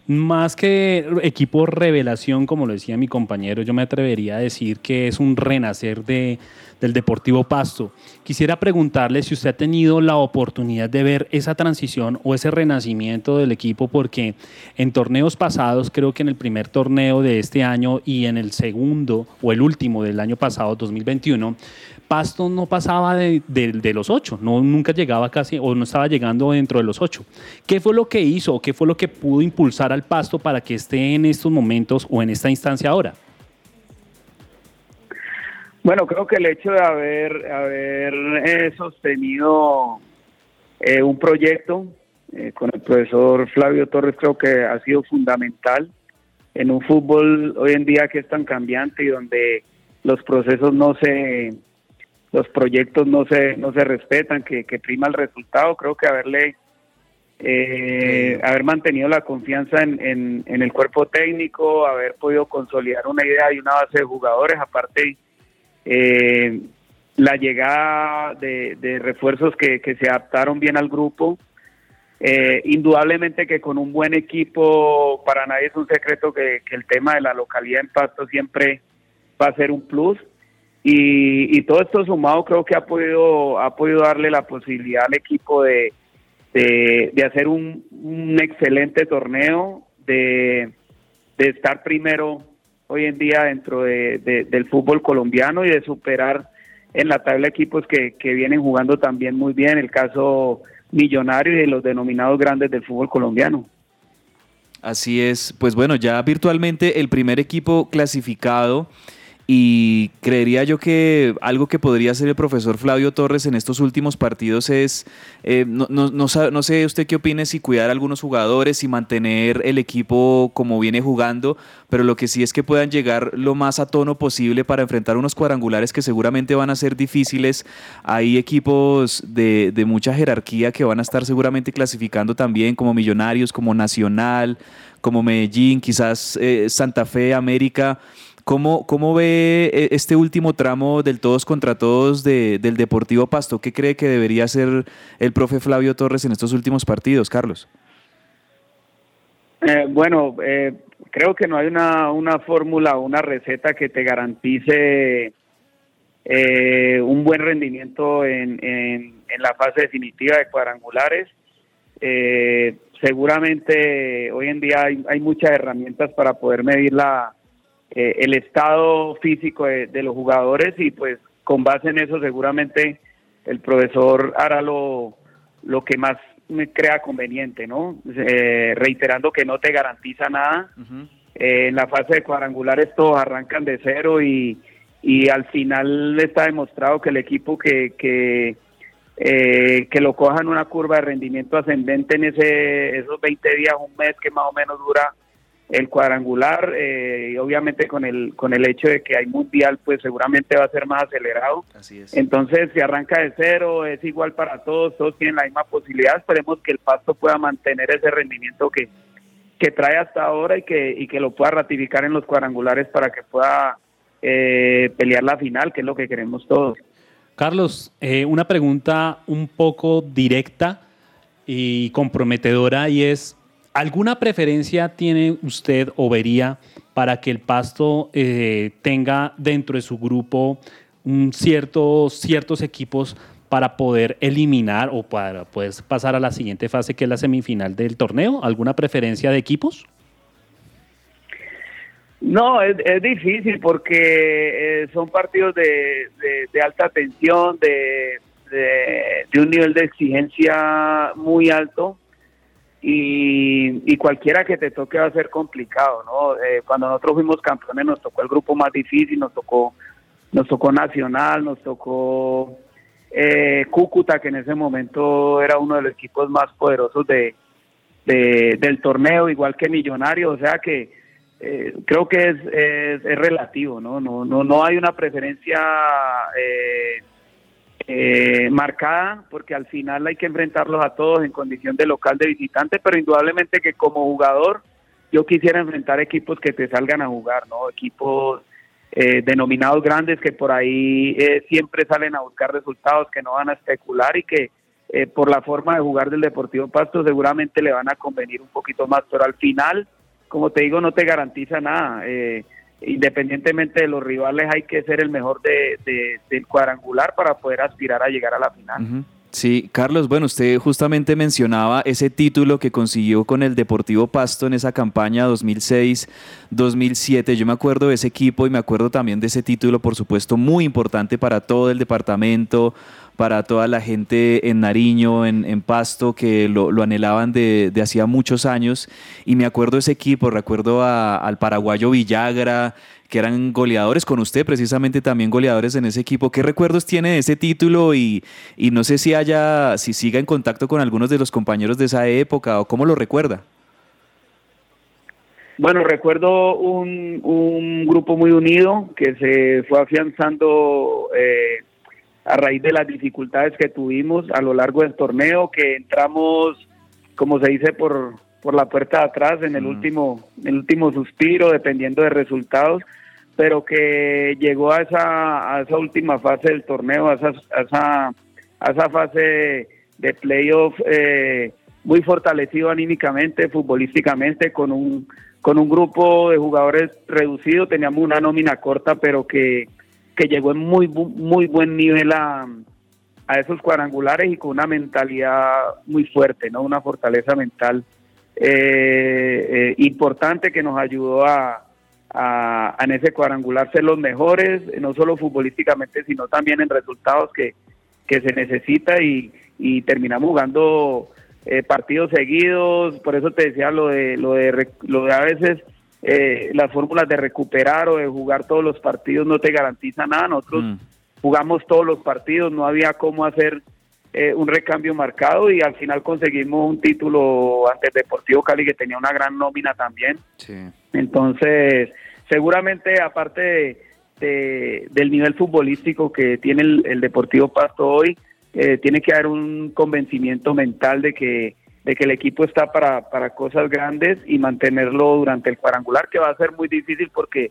más que equipo revelación, como lo decía mi compañero, yo me atrevería a decir que es un renacer de, del Deportivo Pasto. Quisiera preguntarle si usted ha tenido la oportunidad de ver esa transición o ese renacimiento del equipo, porque en torneos pasados, creo que en el primer torneo de este año y en el segundo o el último del año pasado, 2021, Pasto no pasaba de, los ocho, no, nunca llegaba casi o no estaba llegando dentro de los ocho. ¿Qué fue lo que hizo o qué fue lo que pudo impulsar al Pasto para que esté en estos momentos o en esta instancia ahora? Bueno, creo que el hecho de haber, haber eh, sostenido eh, un proyecto eh, con el profesor Flavio Torres creo que ha sido fundamental en un fútbol hoy en día que es tan cambiante y donde los procesos no se los proyectos no se no se respetan que, que prima el resultado. Creo que haberle eh, haber mantenido la confianza en, en, en el cuerpo técnico haber podido consolidar una idea y una base de jugadores aparte eh, la llegada de, de refuerzos que, que se adaptaron bien al grupo. Eh, indudablemente que con un buen equipo, para nadie es un secreto que, el tema de la localidad en Pasto siempre va a ser un plus. Y, todo esto sumado creo que ha podido, ha podido darle la posibilidad al equipo de, de, de hacer un, un excelente torneo, de, de estar primero hoy en día dentro de, de- del fútbol colombiano y de superar en la tabla equipos que, que vienen jugando también muy bien, el caso millonario y de los denominados grandes del fútbol colombiano. Así es, pues bueno, ya virtualmente el primer equipo clasificado y creería yo que algo que podría hacer el profesor Flavio Torres en estos últimos partidos es, eh, no, no- no no sé usted qué opine, si cuidar a algunos jugadores y mantener el equipo como viene jugando, pero lo que sí es que puedan llegar lo más a tono posible para enfrentar unos cuadrangulares que seguramente van a ser difíciles. Hay equipos de, de mucha jerarquía que van a estar seguramente clasificando también, como Millonarios, como Nacional, como Medellín, quizás eh, Santa Fe, América. ¿Cómo, ¿Cómo ve eh, este último tramo del todos contra todos de- del Deportivo Pasto? ¿Qué cree que debería hacer el profe Flavio Torres en estos últimos partidos, Carlos? Eh, bueno, eh, creo que no hay una, una fórmula o una receta que te garantice eh, un buen rendimiento en, en- en la fase definitiva de cuadrangulares. Eh, seguramente hoy en día hay, hay muchas herramientas para poder medir la, eh, el estado físico de, de los jugadores y pues con base en eso seguramente el profesor hará lo, lo que más me crea conveniente, ¿no? Eh, reiterando que no te garantiza nada. Eh, en la fase de cuadrangulares todos arrancan de cero y, y al final está demostrado que el equipo que, que, eh, que lo coja en una curva de rendimiento ascendente en ese esos 20 días, un mes que más o menos dura el cuadrangular, eh, y obviamente con el con el hecho de que hay mundial, pues seguramente va a ser más acelerado. Así es. Entonces, si arranca de cero, es igual para todos, todos tienen la misma posibilidad. Esperemos que el Pasto pueda mantener ese rendimiento que, que trae hasta ahora y que, y que lo pueda ratificar en los cuadrangulares para que pueda eh, pelear la final, que es lo que queremos todos. Carlos, eh, una pregunta un poco directa y comprometedora y es, ¿alguna preferencia tiene usted o vería para que el Pasto eh, tenga dentro de su grupo un cierto, ciertos equipos para poder eliminar o para pues, pasar a la siguiente fase que es la semifinal del torneo? ¿Alguna preferencia de equipos? No, es, difícil porque eh, son partidos de, de- de alta tensión, de- de un nivel de exigencia muy alto y, y cualquiera que te toque va a ser complicado, ¿no? Eh, cuando nosotros fuimos campeones nos tocó el grupo más difícil, nos tocó, nos tocó Nacional, nos tocó eh, Cúcuta, que en ese momento era uno de los equipos más poderosos de, de- del torneo, igual que Millonario, o sea que eh, creo que es, es, es relativo, ¿no? No, no, no hay una preferencia eh, eh, marcada, porque al final hay que enfrentarlos a todos en condición de local de visitante, pero indudablemente que como jugador yo quisiera enfrentar equipos que te salgan a jugar, ¿no? Equipos eh, denominados grandes que por ahí eh, siempre salen a buscar resultados, que no van a especular y que eh, por la forma de jugar del Deportivo Pasto seguramente le van a convenir un poquito más, pero al final, como te digo, no te garantiza nada. Eh, independientemente de los rivales, hay que ser el mejor de, de- del cuadrangular para poder aspirar a llegar a la final. Sí, Carlos, bueno, usted justamente mencionaba ese título que consiguió con el Deportivo Pasto en esa campaña 2006-2007. Yo me acuerdo de ese equipo y me acuerdo también de ese título, por supuesto, muy importante para todo el departamento, para toda la gente en Nariño, en, Pasto, que lo, anhelaban de, hacía muchos años. Y me acuerdo de ese equipo, recuerdo al paraguayo Villagra, que eran goleadores con usted, precisamente también goleadores en ese equipo. ¿Qué recuerdos tiene de ese título? Y, y no sé si haya, si siga en contacto con algunos de los compañeros de esa época o cómo lo recuerda. Bueno, recuerdo un, un grupo muy unido que se fue afianzando eh, a raíz de las dificultades que tuvimos a lo largo del torneo, que entramos, como se dice, por, por la puerta de atrás en el último, en el último suspiro, dependiendo de resultados, pero que llegó a esa, a esa última fase del torneo, a esa, a esa, a esa fase de playoff eh, muy fortalecido anímicamente, futbolísticamente, con un con un grupo de jugadores reducido, teníamos una nómina corta, pero que, que llegó en muy, muy buen nivel a, a esos cuadrangulares y con una mentalidad muy fuerte, ¿no? Una fortaleza mental eh, eh, importante que nos ayudó a, a- a en ese cuadrangular ser los mejores, no solo futbolísticamente, sino también en resultados que, que se necesita y, y terminamos jugando eh, partidos seguidos, por eso te decía lo de lo de, lo de a veces eh, las fórmulas de recuperar o de jugar todos los partidos no te garantiza nada, nosotros jugamos todos los partidos, no había cómo hacer eh, un recambio marcado y al final conseguimos un título ante el Deportivo Cali que tenía una gran nómina también. Entonces, seguramente aparte de- de- del nivel futbolístico que tiene el, el Deportivo Pasto hoy, eh, tiene que haber un convencimiento mental de que de que el equipo está para, para cosas grandes y mantenerlo durante el cuadrangular, que va a ser muy difícil porque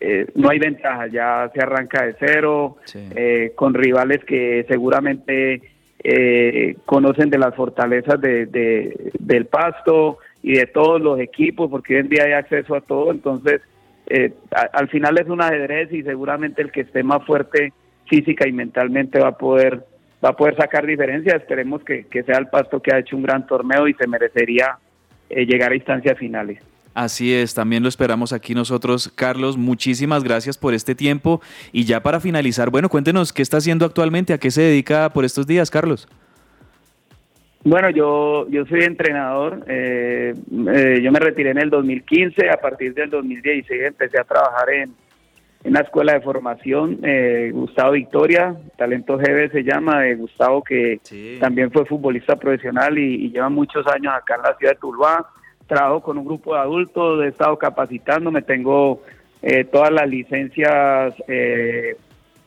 eh, no hay ventaja, ya se arranca de cero, eh, con rivales que seguramente eh, conocen de las fortalezas de, de- del pasto y de todos los equipos, porque hoy en día hay acceso a todo, entonces eh, al final es un ajedrez y seguramente el que esté más fuerte física y mentalmente va a poder va a poder sacar diferencias, esperemos que, que sea el pasto que ha hecho un gran torneo y se merecería eh, llegar a instancias finales. Así es, también lo esperamos aquí nosotros. Carlos, muchísimas gracias por este tiempo. Y ya para finalizar, bueno, cuéntenos qué está haciendo actualmente, a qué se dedica por estos días, Carlos. Bueno, yo, yo soy entrenador, eh, eh, yo me retiré en el 2015, a partir del 2016 empecé a trabajar en, en una escuela de formación, eh, Gustavo Victoria, Talento GB se llama, de Gustavo que también fue futbolista profesional y, y lleva muchos años acá en la ciudad de Tuluá, trabajo con un grupo de adultos, he estado capacitándome, tengo eh, todas las licencias eh,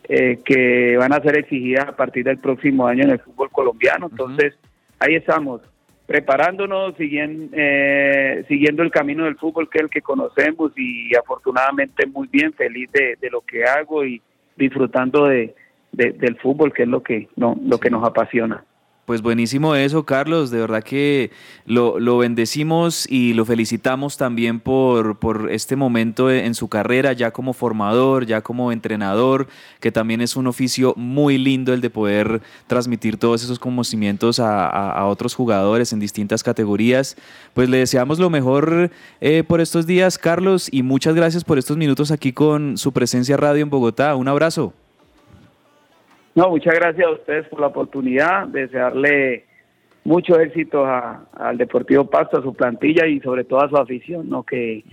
eh, que van a ser exigidas a partir del próximo año en el fútbol colombiano, entonces ahí estamos, preparándonos, siguiendo, eh, siguiendo el camino del fútbol que es el que conocemos y afortunadamente muy bien, feliz de, de lo que hago y disfrutando de, de- del fútbol que es lo que, no, lo que nos apasiona. Pues buenísimo eso, Carlos. De verdad que lo, lo bendecimos y lo felicitamos también por, por este momento en su carrera, ya como formador, ya como entrenador, que también es un oficio muy lindo el de poder transmitir todos esos conocimientos a, a- a otros jugadores en distintas categorías. Pues le deseamos lo mejor eh, por estos días, Carlos, y muchas gracias por estos minutos aquí con su presencia radio en Bogotá. Un abrazo. No, muchas gracias a ustedes por la oportunidad, desearle mucho éxito a- al Deportivo Pasto, a su plantilla y sobre todo a su afición, ¿no? que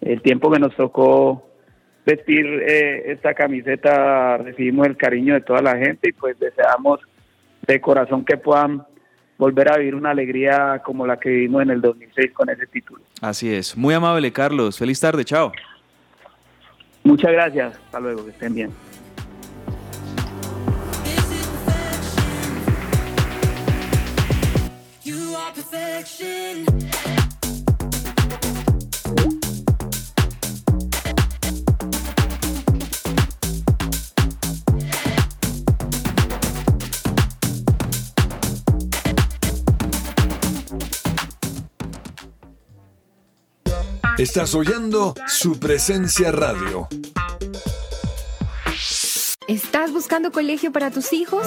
el tiempo que nos tocó vestir eh, esta camiseta recibimos el cariño de toda la gente y pues deseamos de corazón que puedan volver a vivir una alegría como la que vivimos en el 2006 con ese título. Así es. Muy amable, Carlos. Feliz tarde. Chao. Muchas gracias, hasta luego, que estén bien. Estás oyendo su presencia radio. ¿Estás buscando colegio para tus hijos?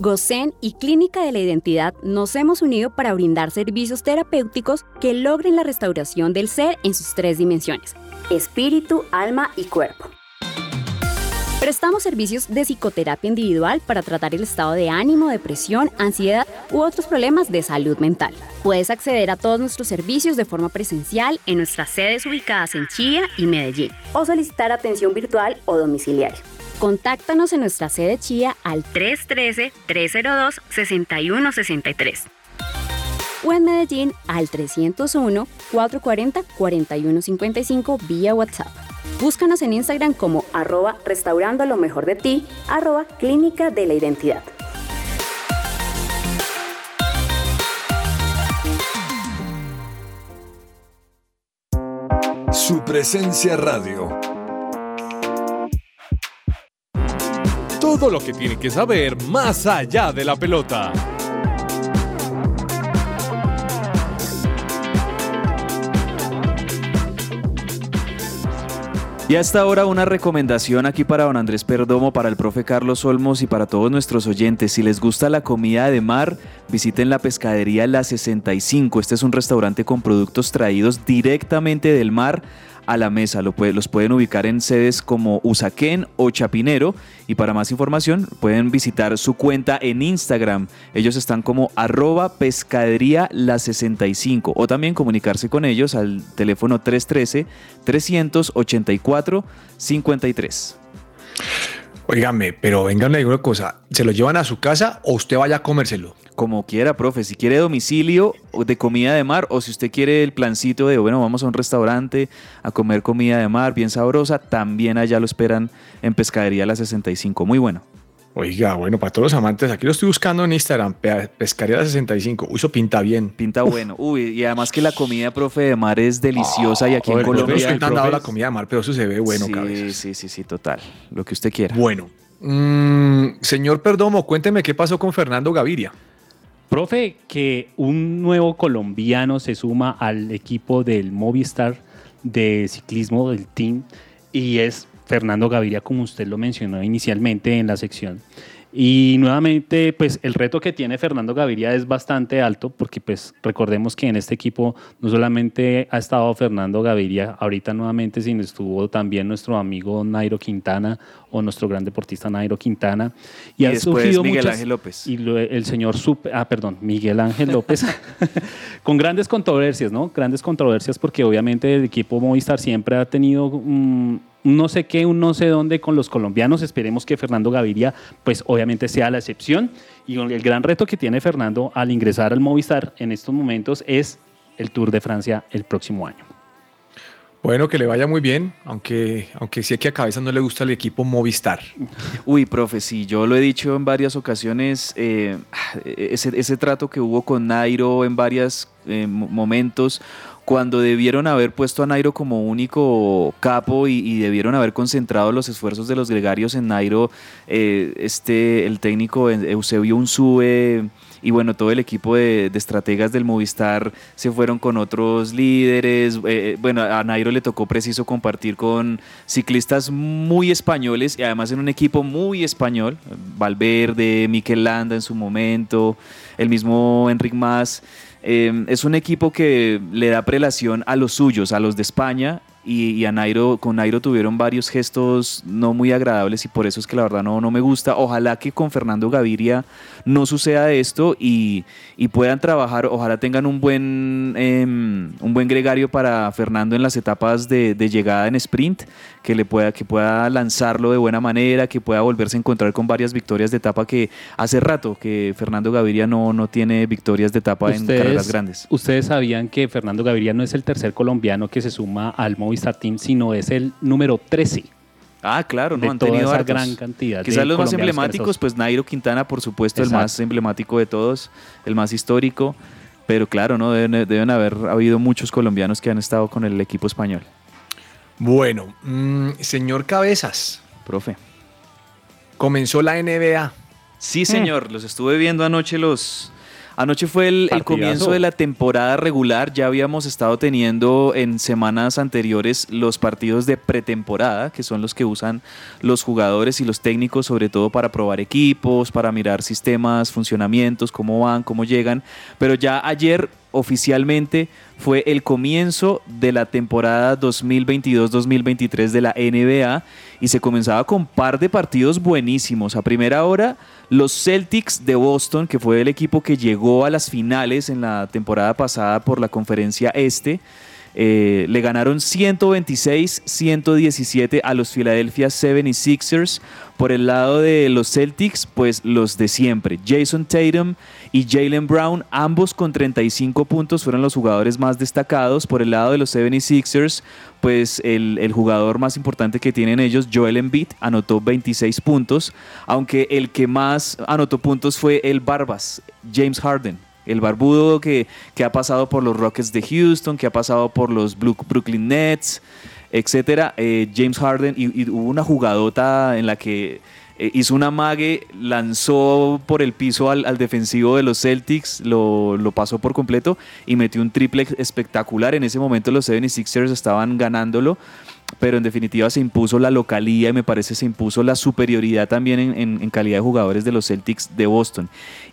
GOSEN y Clínica de la Identidad nos hemos unido para brindar servicios terapéuticos que logren la restauración del ser en sus tres dimensiones, espíritu, alma y cuerpo. Prestamos servicios de psicoterapia individual para tratar el estado de ánimo, depresión, ansiedad u otros problemas de salud mental. Puedes acceder a todos nuestros servicios de forma presencial en nuestras sedes ubicadas en Chía y Medellín o solicitar atención virtual o domiciliaria. Contáctanos en nuestra sede Chía al 313-302-6163. o en Medellín al 301-440-4155 vía WhatsApp. Búscanos en Instagram como arroba restaurando lo mejor de ti, arroba clínica de la identidad. Su presencia radio. Todo lo que tiene que saber más allá de la pelota. Y hasta ahora una recomendación aquí para don Andrés Perdomo, para el profe Carlos Olmos y para todos nuestros oyentes. Si les gusta la comida de mar, visiten la pescadería La 65. Este es un restaurante con productos traídos directamente del mar a la mesa. Los pueden ubicar en sedes como Usaquén o Chapinero. Y para más información pueden visitar su cuenta en Instagram. Ellos están como arroba pescadería la 65 o también comunicarse con ellos al teléfono 313-384-53. Óigame, pero vengan, le digo una cosa. ¿Se lo llevan a su casa o usted vaya a comérselo? Como quiera, profe. Si quiere domicilio de comida de mar o si usted quiere el plancito de, bueno, vamos a un restaurante a comer comida de mar bien sabrosa, también allá lo esperan en Pescadería La 65. Muy bueno. Oiga, bueno, para todos los amantes, aquí lo estoy buscando en Instagram, Pe- Pescaría 65. Uy, eso pinta bien. Pinta bueno. Uy, y además que la comida, profe, de mar es deliciosa y aquí en Colombia... no estoy tan dado la comida de mar, pero eso se ve bueno, sí, cabezas. Sí, sí, sí, total. Lo que usted quiera. Bueno. Mm, señor Perdomo, cuénteme qué pasó con Fernando Gaviria. Profe, que un nuevo colombiano se suma al equipo del Movistar de ciclismo del team y es Fernando Gaviria, como usted lo mencionó inicialmente en la sección. Y nuevamente, pues el reto que tiene Fernando Gaviria es bastante alto, porque pues recordemos que en este equipo no solamente ha estado Fernando Gaviria ahorita nuevamente, sino estuvo también nuestro amigo Nairo Quintana o nuestro gran deportista Nairo Quintana. Y han después surgido Miguel muchas- Ángel López. Y lo- el señor, Sup- ah, perdón, Miguel Ángel López, con grandes controversias, ¿no? Grandes controversias porque obviamente el equipo Movistar siempre ha tenido un no sé qué, un no sé dónde con los colombianos. Esperemos que Fernando Gaviria, pues obviamente sea la excepción. Y el gran reto que tiene Fernando al ingresar al Movistar en estos momentos es el Tour de Francia el próximo año. Bueno, que le vaya muy bien, aunque, aunque sé que a cabeza no le gusta el equipo Movistar. Uy, profe, sí, yo lo he dicho en varias ocasiones, eh, ese, trato que hubo con Nairo en varios momentos, cuando debieron haber puesto a Nairo como único capo y, debieron haber concentrado los esfuerzos de los gregarios en Nairo, eh, este, el técnico Eusebio Unsue y bueno, todo el equipo de, estrategas del Movistar se fueron con otros líderes. eh, bueno, a Nairo le tocó preciso compartir con ciclistas muy españoles y además en un equipo muy español. Valverde, Mikel Landa en su momento, el mismo Enric Mas. Eh, es un equipo que le da prelación a los suyos, a los de España. Y, a Nairo, con Nairo tuvieron varios gestos no muy agradables y por eso es que la verdad no, no me gusta. Ojalá que con Fernando Gaviria no suceda esto y, y puedan trabajar, ojalá tengan un buen, em, un buen gregario para Fernando en las etapas de, de llegada en sprint, que, le pueda, que pueda lanzarlo de buena manera, que pueda volverse a encontrar con varias victorias de etapa que hace rato que Fernando Gaviria no, no tiene victorias de etapa en carreras grandes. Ustedes sabían que Fernando Gaviria no es el tercer colombiano que se suma al Movistar Team, sino es el número 13. Ah, claro, no han tenido esa gran cantidad. Quizás los más emblemáticos, pues Nairo Quintana, por supuesto, Exacto. el más emblemático de todos, el más histórico. Pero claro, no deben, deben haber habido muchos colombianos que han estado con el equipo español. Bueno, mm, señor Cabezas. Profe. Comenzó la NBA. Sí, señor, los estuve viendo anoche los... Anoche fue el, el comienzo de la temporada regular. Ya habíamos estado teniendo en semanas anteriores los partidos de pretemporada, que son los que usan los jugadores y los técnicos, sobre todo para probar equipos, para mirar sistemas, funcionamientos, cómo van, cómo llegan. Pero ya ayer oficialmente fue el comienzo de la temporada 2022-2023 de la NBA y se comenzaba con par de partidos buenísimos. A primera hora, los Celtics de Boston, que fue el equipo que llegó a las finales en la temporada pasada por la conferencia este, Eh, le ganaron 126-117 a los Philadelphia 76ers. Por el lado de los Celtics, pues los de siempre. Jason Tatum y Jalen Brown, ambos con 35 puntos, fueron los jugadores más destacados. Por el lado de los 76ers, pues el, el jugador más importante que tienen ellos, Joel Embiid, anotó 26 puntos, aunque el que más anotó puntos fue el Barbas, James Harden. El barbudo que, que ha pasado por los Rockets de Houston, que ha pasado por los Brooklyn Nets, etcétera. Eh, James Harden, y, hubo una jugadota en la que eh, hizo una mague, lanzó por el piso al, defensivo de los Celtics, lo, lo pasó por completo y metió un triple espectacular. En ese momento los 76ers estaban ganándolo, pero en definitiva se impuso la localía y me parece se impuso la superioridad también en- en calidad de jugadores de los Celtics de Boston.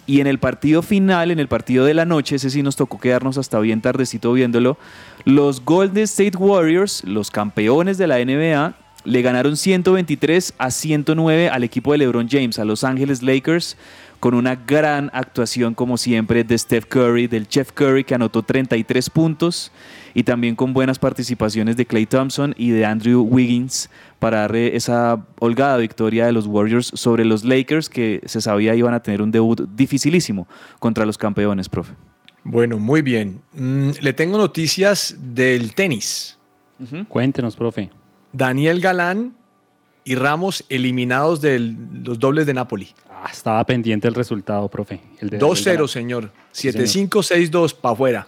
Y en el partido final, en el partido de la noche, ese sí nos tocó quedarnos hasta bien tardecito viéndolo, los Golden State Warriors, los campeones de la NBA, le ganaron 123 a 109 al equipo de LeBron James, a Los Ángeles Lakers, con una gran actuación como siempre de Steph Curry, del Chef Curry que anotó 33 puntos y también con buenas participaciones de Clay Thompson y de Andrew Wiggins para darle esa holgada victoria de los Warriors sobre los Lakers que se sabía iban a tener un debut dificilísimo contra los campeones, profe. Bueno, muy bien. Mm, le tengo noticias del tenis. Cuéntenos, profe. Daniel Galán y Ramos eliminados de los dobles de Napoli. Ah, estaba pendiente el resultado, profe. El de- 2-0, el- señor. Sí, 7-5, 6-2, para afuera.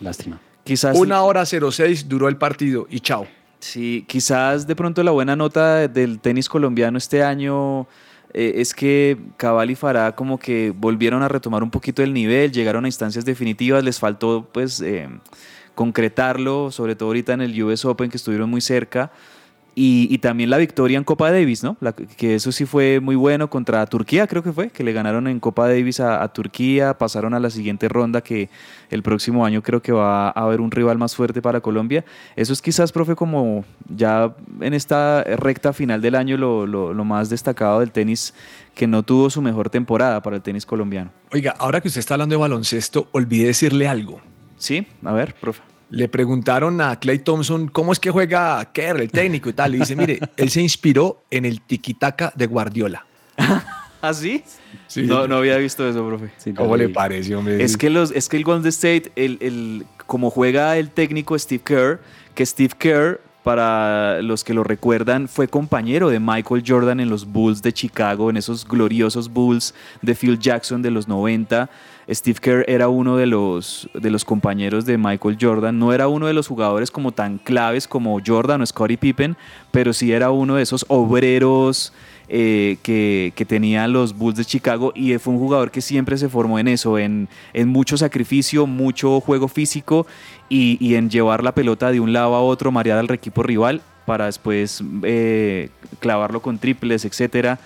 Lástima. Quizás Una hora 06 duró el partido y chao. Sí, quizás de pronto la buena nota del tenis colombiano este año eh, es que Cabal y Farah como que volvieron a retomar un poquito el nivel, llegaron a instancias definitivas, les faltó pues eh, concretarlo, sobre todo ahorita en el US Open que estuvieron muy cerca. Y, y también la victoria en Copa Davis, ¿no? La- que eso sí fue muy bueno contra Turquía, creo que fue, que le ganaron en Copa Davis a, a Turquía, pasaron a la siguiente ronda que el próximo año creo que va a haber un rival más fuerte para Colombia. Eso es quizás, profe, como ya en esta recta final del año lo, lo- lo más destacado del tenis que no tuvo su mejor temporada para el tenis colombiano. Oiga, ahora que usted está hablando de baloncesto, olvidé decirle algo. Sí, a ver, profe. Le preguntaron a Clay Thompson cómo es que juega Kerr, el técnico y tal. Y dice, mire, él se inspiró en el tiki-taka de Guardiola. ¿Ah, sí? Sí. No, no había visto eso, profe. ¿Cómo le parece, hombre? Es que, los, es que el Golden State, el, el- como juega el técnico Steve Kerr, que Steve Kerr, para los que lo recuerdan, fue compañero de Michael Jordan en los Bulls de Chicago, en esos gloriosos Bulls de Phil Jackson de los 90. Steve Kerr era uno de los, de los compañeros de Michael Jordan. No era uno de los jugadores como tan claves como Jordan o Scottie Pippen, pero sí era uno de esos obreros eh, que, que tenían los Bulls de Chicago y fue un jugador que siempre se formó en eso, en, en mucho sacrificio, mucho juego físico y, y en llevar la pelota de un lado a otro, marear al equipo rival para después eh, clavarlo con triples, etcétera.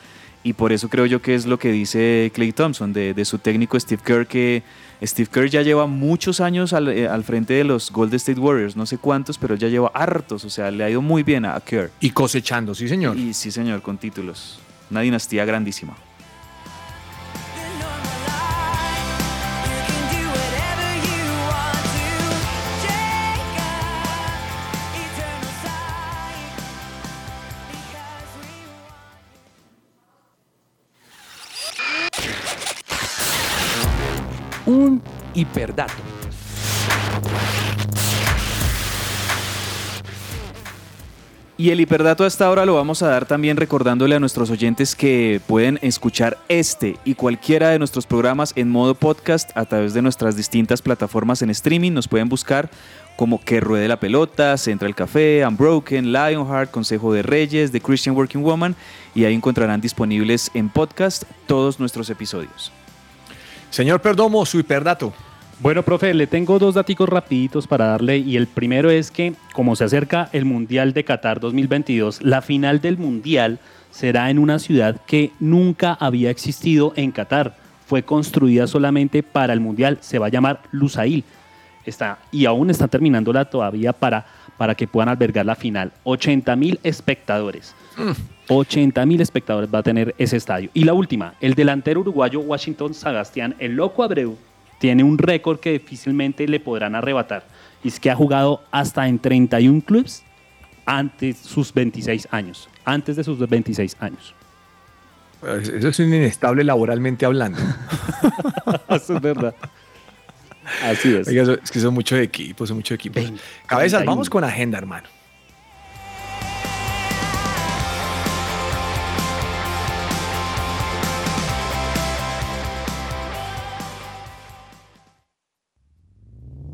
Y por eso creo yo que es lo que dice Clay Thompson de, de su técnico Steve Kerr, que Steve Kerr ya lleva muchos años al, eh, al frente de los Golden State Warriors, no sé cuántos, pero ya lleva hartos, o sea, le ha ido muy bien a Kerr. Y cosechando, sí, señor. Y sí, señor, con títulos. Una dinastía grandísima. Hiperdato. Y el hiperdato a esta hora lo vamos a dar también recordándole a nuestros oyentes que pueden escuchar este y cualquiera de nuestros programas en modo podcast a través de nuestras distintas plataformas en streaming. Nos pueden buscar como Que Ruede la Pelota, Central Café, Unbroken, Lionheart, Consejo de Reyes, The Christian Working Woman y ahí encontrarán disponibles en podcast todos nuestros episodios. Señor Perdomo, su hiperdato. Bueno, profe, le tengo dos daticos rapiditos para darle y el primero es que como se acerca el Mundial de Qatar 2022, la final del Mundial será en una ciudad que nunca había existido en Qatar. Fue construida solamente para el Mundial, se va a llamar Lusail. Está, y aún está terminándola todavía para, para que puedan albergar la final. 80 mil espectadores. 80 mil espectadores va a tener ese estadio. Y la última, el delantero uruguayo Washington Sagastián, el loco Abreu, tiene un récord que difícilmente le podrán arrebatar. Y es que ha jugado hasta en 31 clubes antes sus 26 años. Antes de sus 26 años. Eso es un inestable laboralmente hablando. Eso es verdad. Así es. Oiga, es que son muchos equipos, son muchos equipos. Cabezas, 31. vamos con agenda, hermano.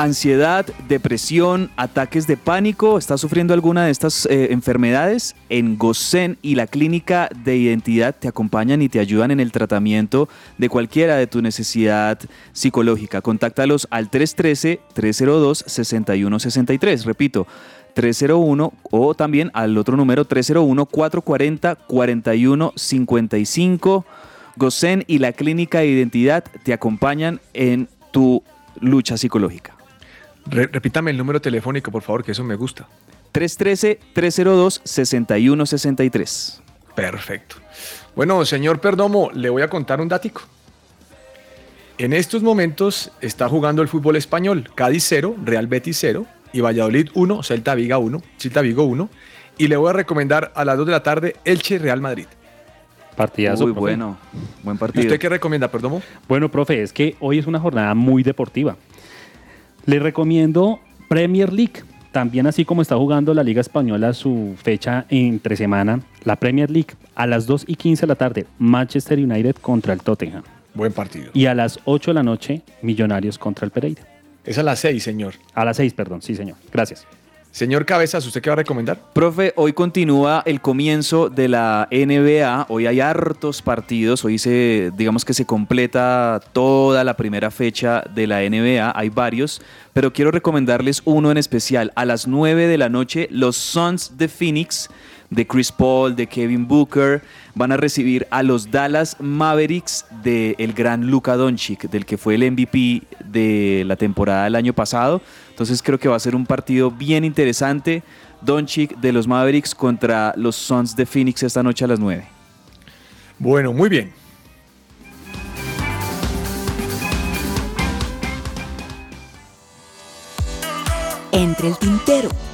Ansiedad, depresión, ataques de pánico. ¿Estás sufriendo alguna de estas eh, enfermedades? En GOSEN y la Clínica de Identidad te acompañan y te ayudan en el tratamiento de cualquiera de tu necesidad psicológica. Contáctalos al 313-302-6163. Repito, 301 o también al otro número 301-440-4155. GOSEN y la Clínica de Identidad te acompañan en tu lucha psicológica. Re- repítame el número telefónico, por favor, que eso me gusta. 313-302-6163. Perfecto. Bueno, señor Perdomo, le voy a contar un dático. En estos momentos está jugando el fútbol español. Cádiz 0, Real Betis 0 y Valladolid 1, Celta Viga 1, Celta Vigo 1. Y le voy a recomendar a las 2 de la tarde Elche Real Madrid. Partidazo. Muy bueno. Buen ¿Y partido. usted qué recomienda, Perdomo? Bueno, profe, es que hoy es una jornada muy deportiva. Le recomiendo Premier League. También así como está jugando la Liga Española su fecha entre semana, la Premier League a las 2 y 15 de la tarde, Manchester United contra el Tottenham. Buen partido. Y a las 8 de la noche, Millonarios contra el Pereira. Es a las 6, señor. A las 6, perdón, sí señor. Gracias. Señor Cabezas, ¿usted qué va a recomendar? Profe, hoy continúa el comienzo de la NBA. Hoy hay hartos partidos. Hoy se, digamos que se completa toda la primera fecha de la NBA. Hay varios, pero quiero recomendarles uno en especial. A las 9 de la noche, los Suns de Phoenix, de Chris Paul, de Kevin Booker, van a recibir a los Dallas Mavericks del gran Luka Doncic, del que fue el MVP de la temporada del año pasado. Entonces creo que va a ser un partido bien interesante. Doncic de los Mavericks contra los Suns de Phoenix esta noche a las 9. Bueno, muy bien. Entre el tintero.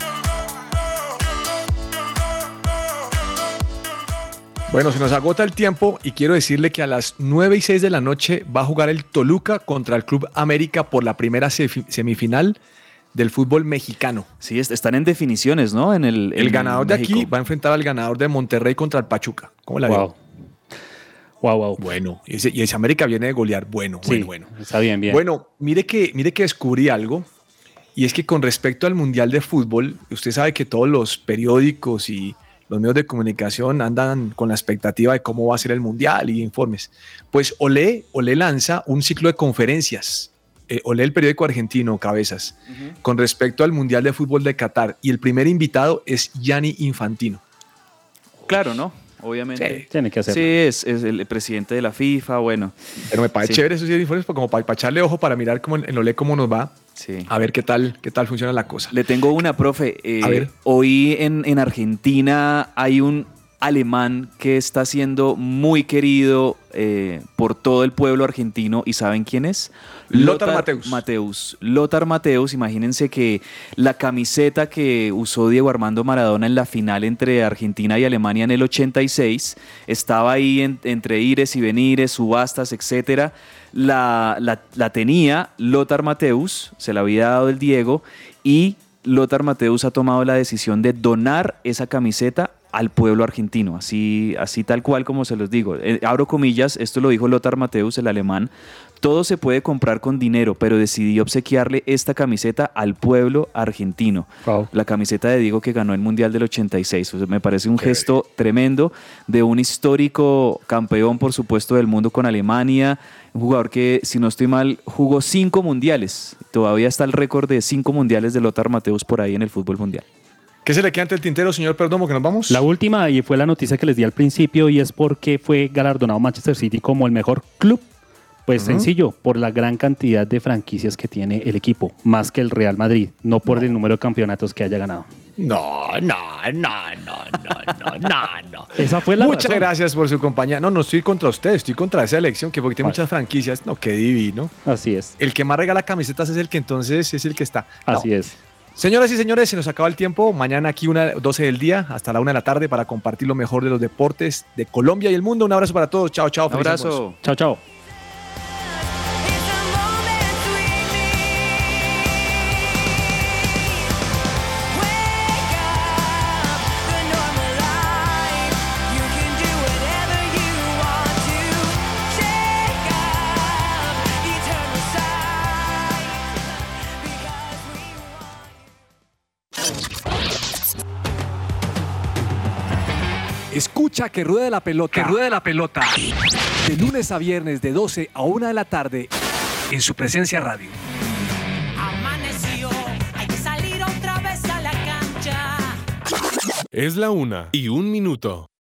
Bueno, se nos agota el tiempo y quiero decirle que a las 9 y 6 de la noche va a jugar el Toluca contra el Club América por la primera semifinal del fútbol mexicano. Sí, est- están en definiciones, ¿no? En el, El en ganador de aquí va a enfrentar al ganador de Monterrey contra el Pachuca. ¿Cómo la Wow. veo? Wow, wow. Bueno, y ese, y ese América viene de golear. Bueno, Sí, bueno, bueno. Está bien, bien. Bueno, mire que, mire que descubrí algo. Y es que con respecto al Mundial de Fútbol, usted sabe que todos los periódicos y los medios de comunicación andan con la expectativa de cómo va a ser el Mundial y informes. Pues Olé, Olé lanza un ciclo de conferencias. Eh, Olé, el periódico argentino, Cabezas, con respecto al Mundial de Fútbol de Qatar. Y el primer invitado es Gianni Infantino. Claro, ¿no? Obviamente. Sí. Tiene que hacerlo. Sí, es, es el presidente de la FIFA, bueno. Pero me parece Sí. chévere esos informes como para, para echarle ojo, para mirar cómo en, en Olé cómo nos va. Sí. A ver qué tal, qué tal funciona la cosa. Le tengo una, profe. Eh, A ver. Hoy en, en Argentina hay un alemán que está siendo muy querido eh, por todo el pueblo argentino. ¿Y saben quién es? Lothar Matthäus. Mateus. Lothar Mateus, imagínense que la camiseta que usó Diego Armando Maradona en la final entre Argentina y Alemania en el 86 estaba ahí en- entre ires y venires, subastas, etcétera. La, la- la tenía Lothar Mateus, se la había dado el Diego, y Lothar Mateus ha tomado la decisión de donar esa camiseta al pueblo argentino, así, así tal cual como se los digo. Eh, abro comillas, esto lo dijo Lothar Mateus, el alemán, todo se puede comprar con dinero, pero decidí obsequiarle esta camiseta al pueblo argentino. La camiseta de Diego que ganó el Mundial del 86. O sea, me parece un gesto tremendo de un histórico campeón, por supuesto, del mundo con Alemania. Un jugador que, si no estoy mal, jugó cinco mundiales. Todavía está el récord de cinco mundiales de Lothar Mateus por ahí en el fútbol mundial. ¿Qué se le queda ante el tintero, señor Perdomo, que nos vamos? La última, y fue la noticia que les di al principio, y es porque fue galardonado Manchester City como el mejor club. Pues sencillo, por la gran cantidad de franquicias que tiene el equipo, más que el Real Madrid, no por el número de campeonatos que haya ganado. No, no, no, no, no, no, no. Esa fue la Muchas razón. gracias por su compañía. No, no estoy contra usted, estoy contra esa elección, que porque tiene muchas franquicias. No, qué divino. Así es. El que más regala camisetas es el que entonces es el que está. No. Así es. Señoras y señores, se nos acaba el tiempo. Mañana aquí una 12 del día hasta la 1 de la tarde para compartir lo mejor de los deportes de Colombia y el mundo. Un abrazo para todos. Chao, chao. feliz almuerzo. Chao, chao. Escucha que ruede la pelota. Que ruede la pelota. De lunes a viernes de 12 a 1 de la tarde en su presencia radio. Amaneció, hay que salir otra vez a la cancha. Es la una y un minuto.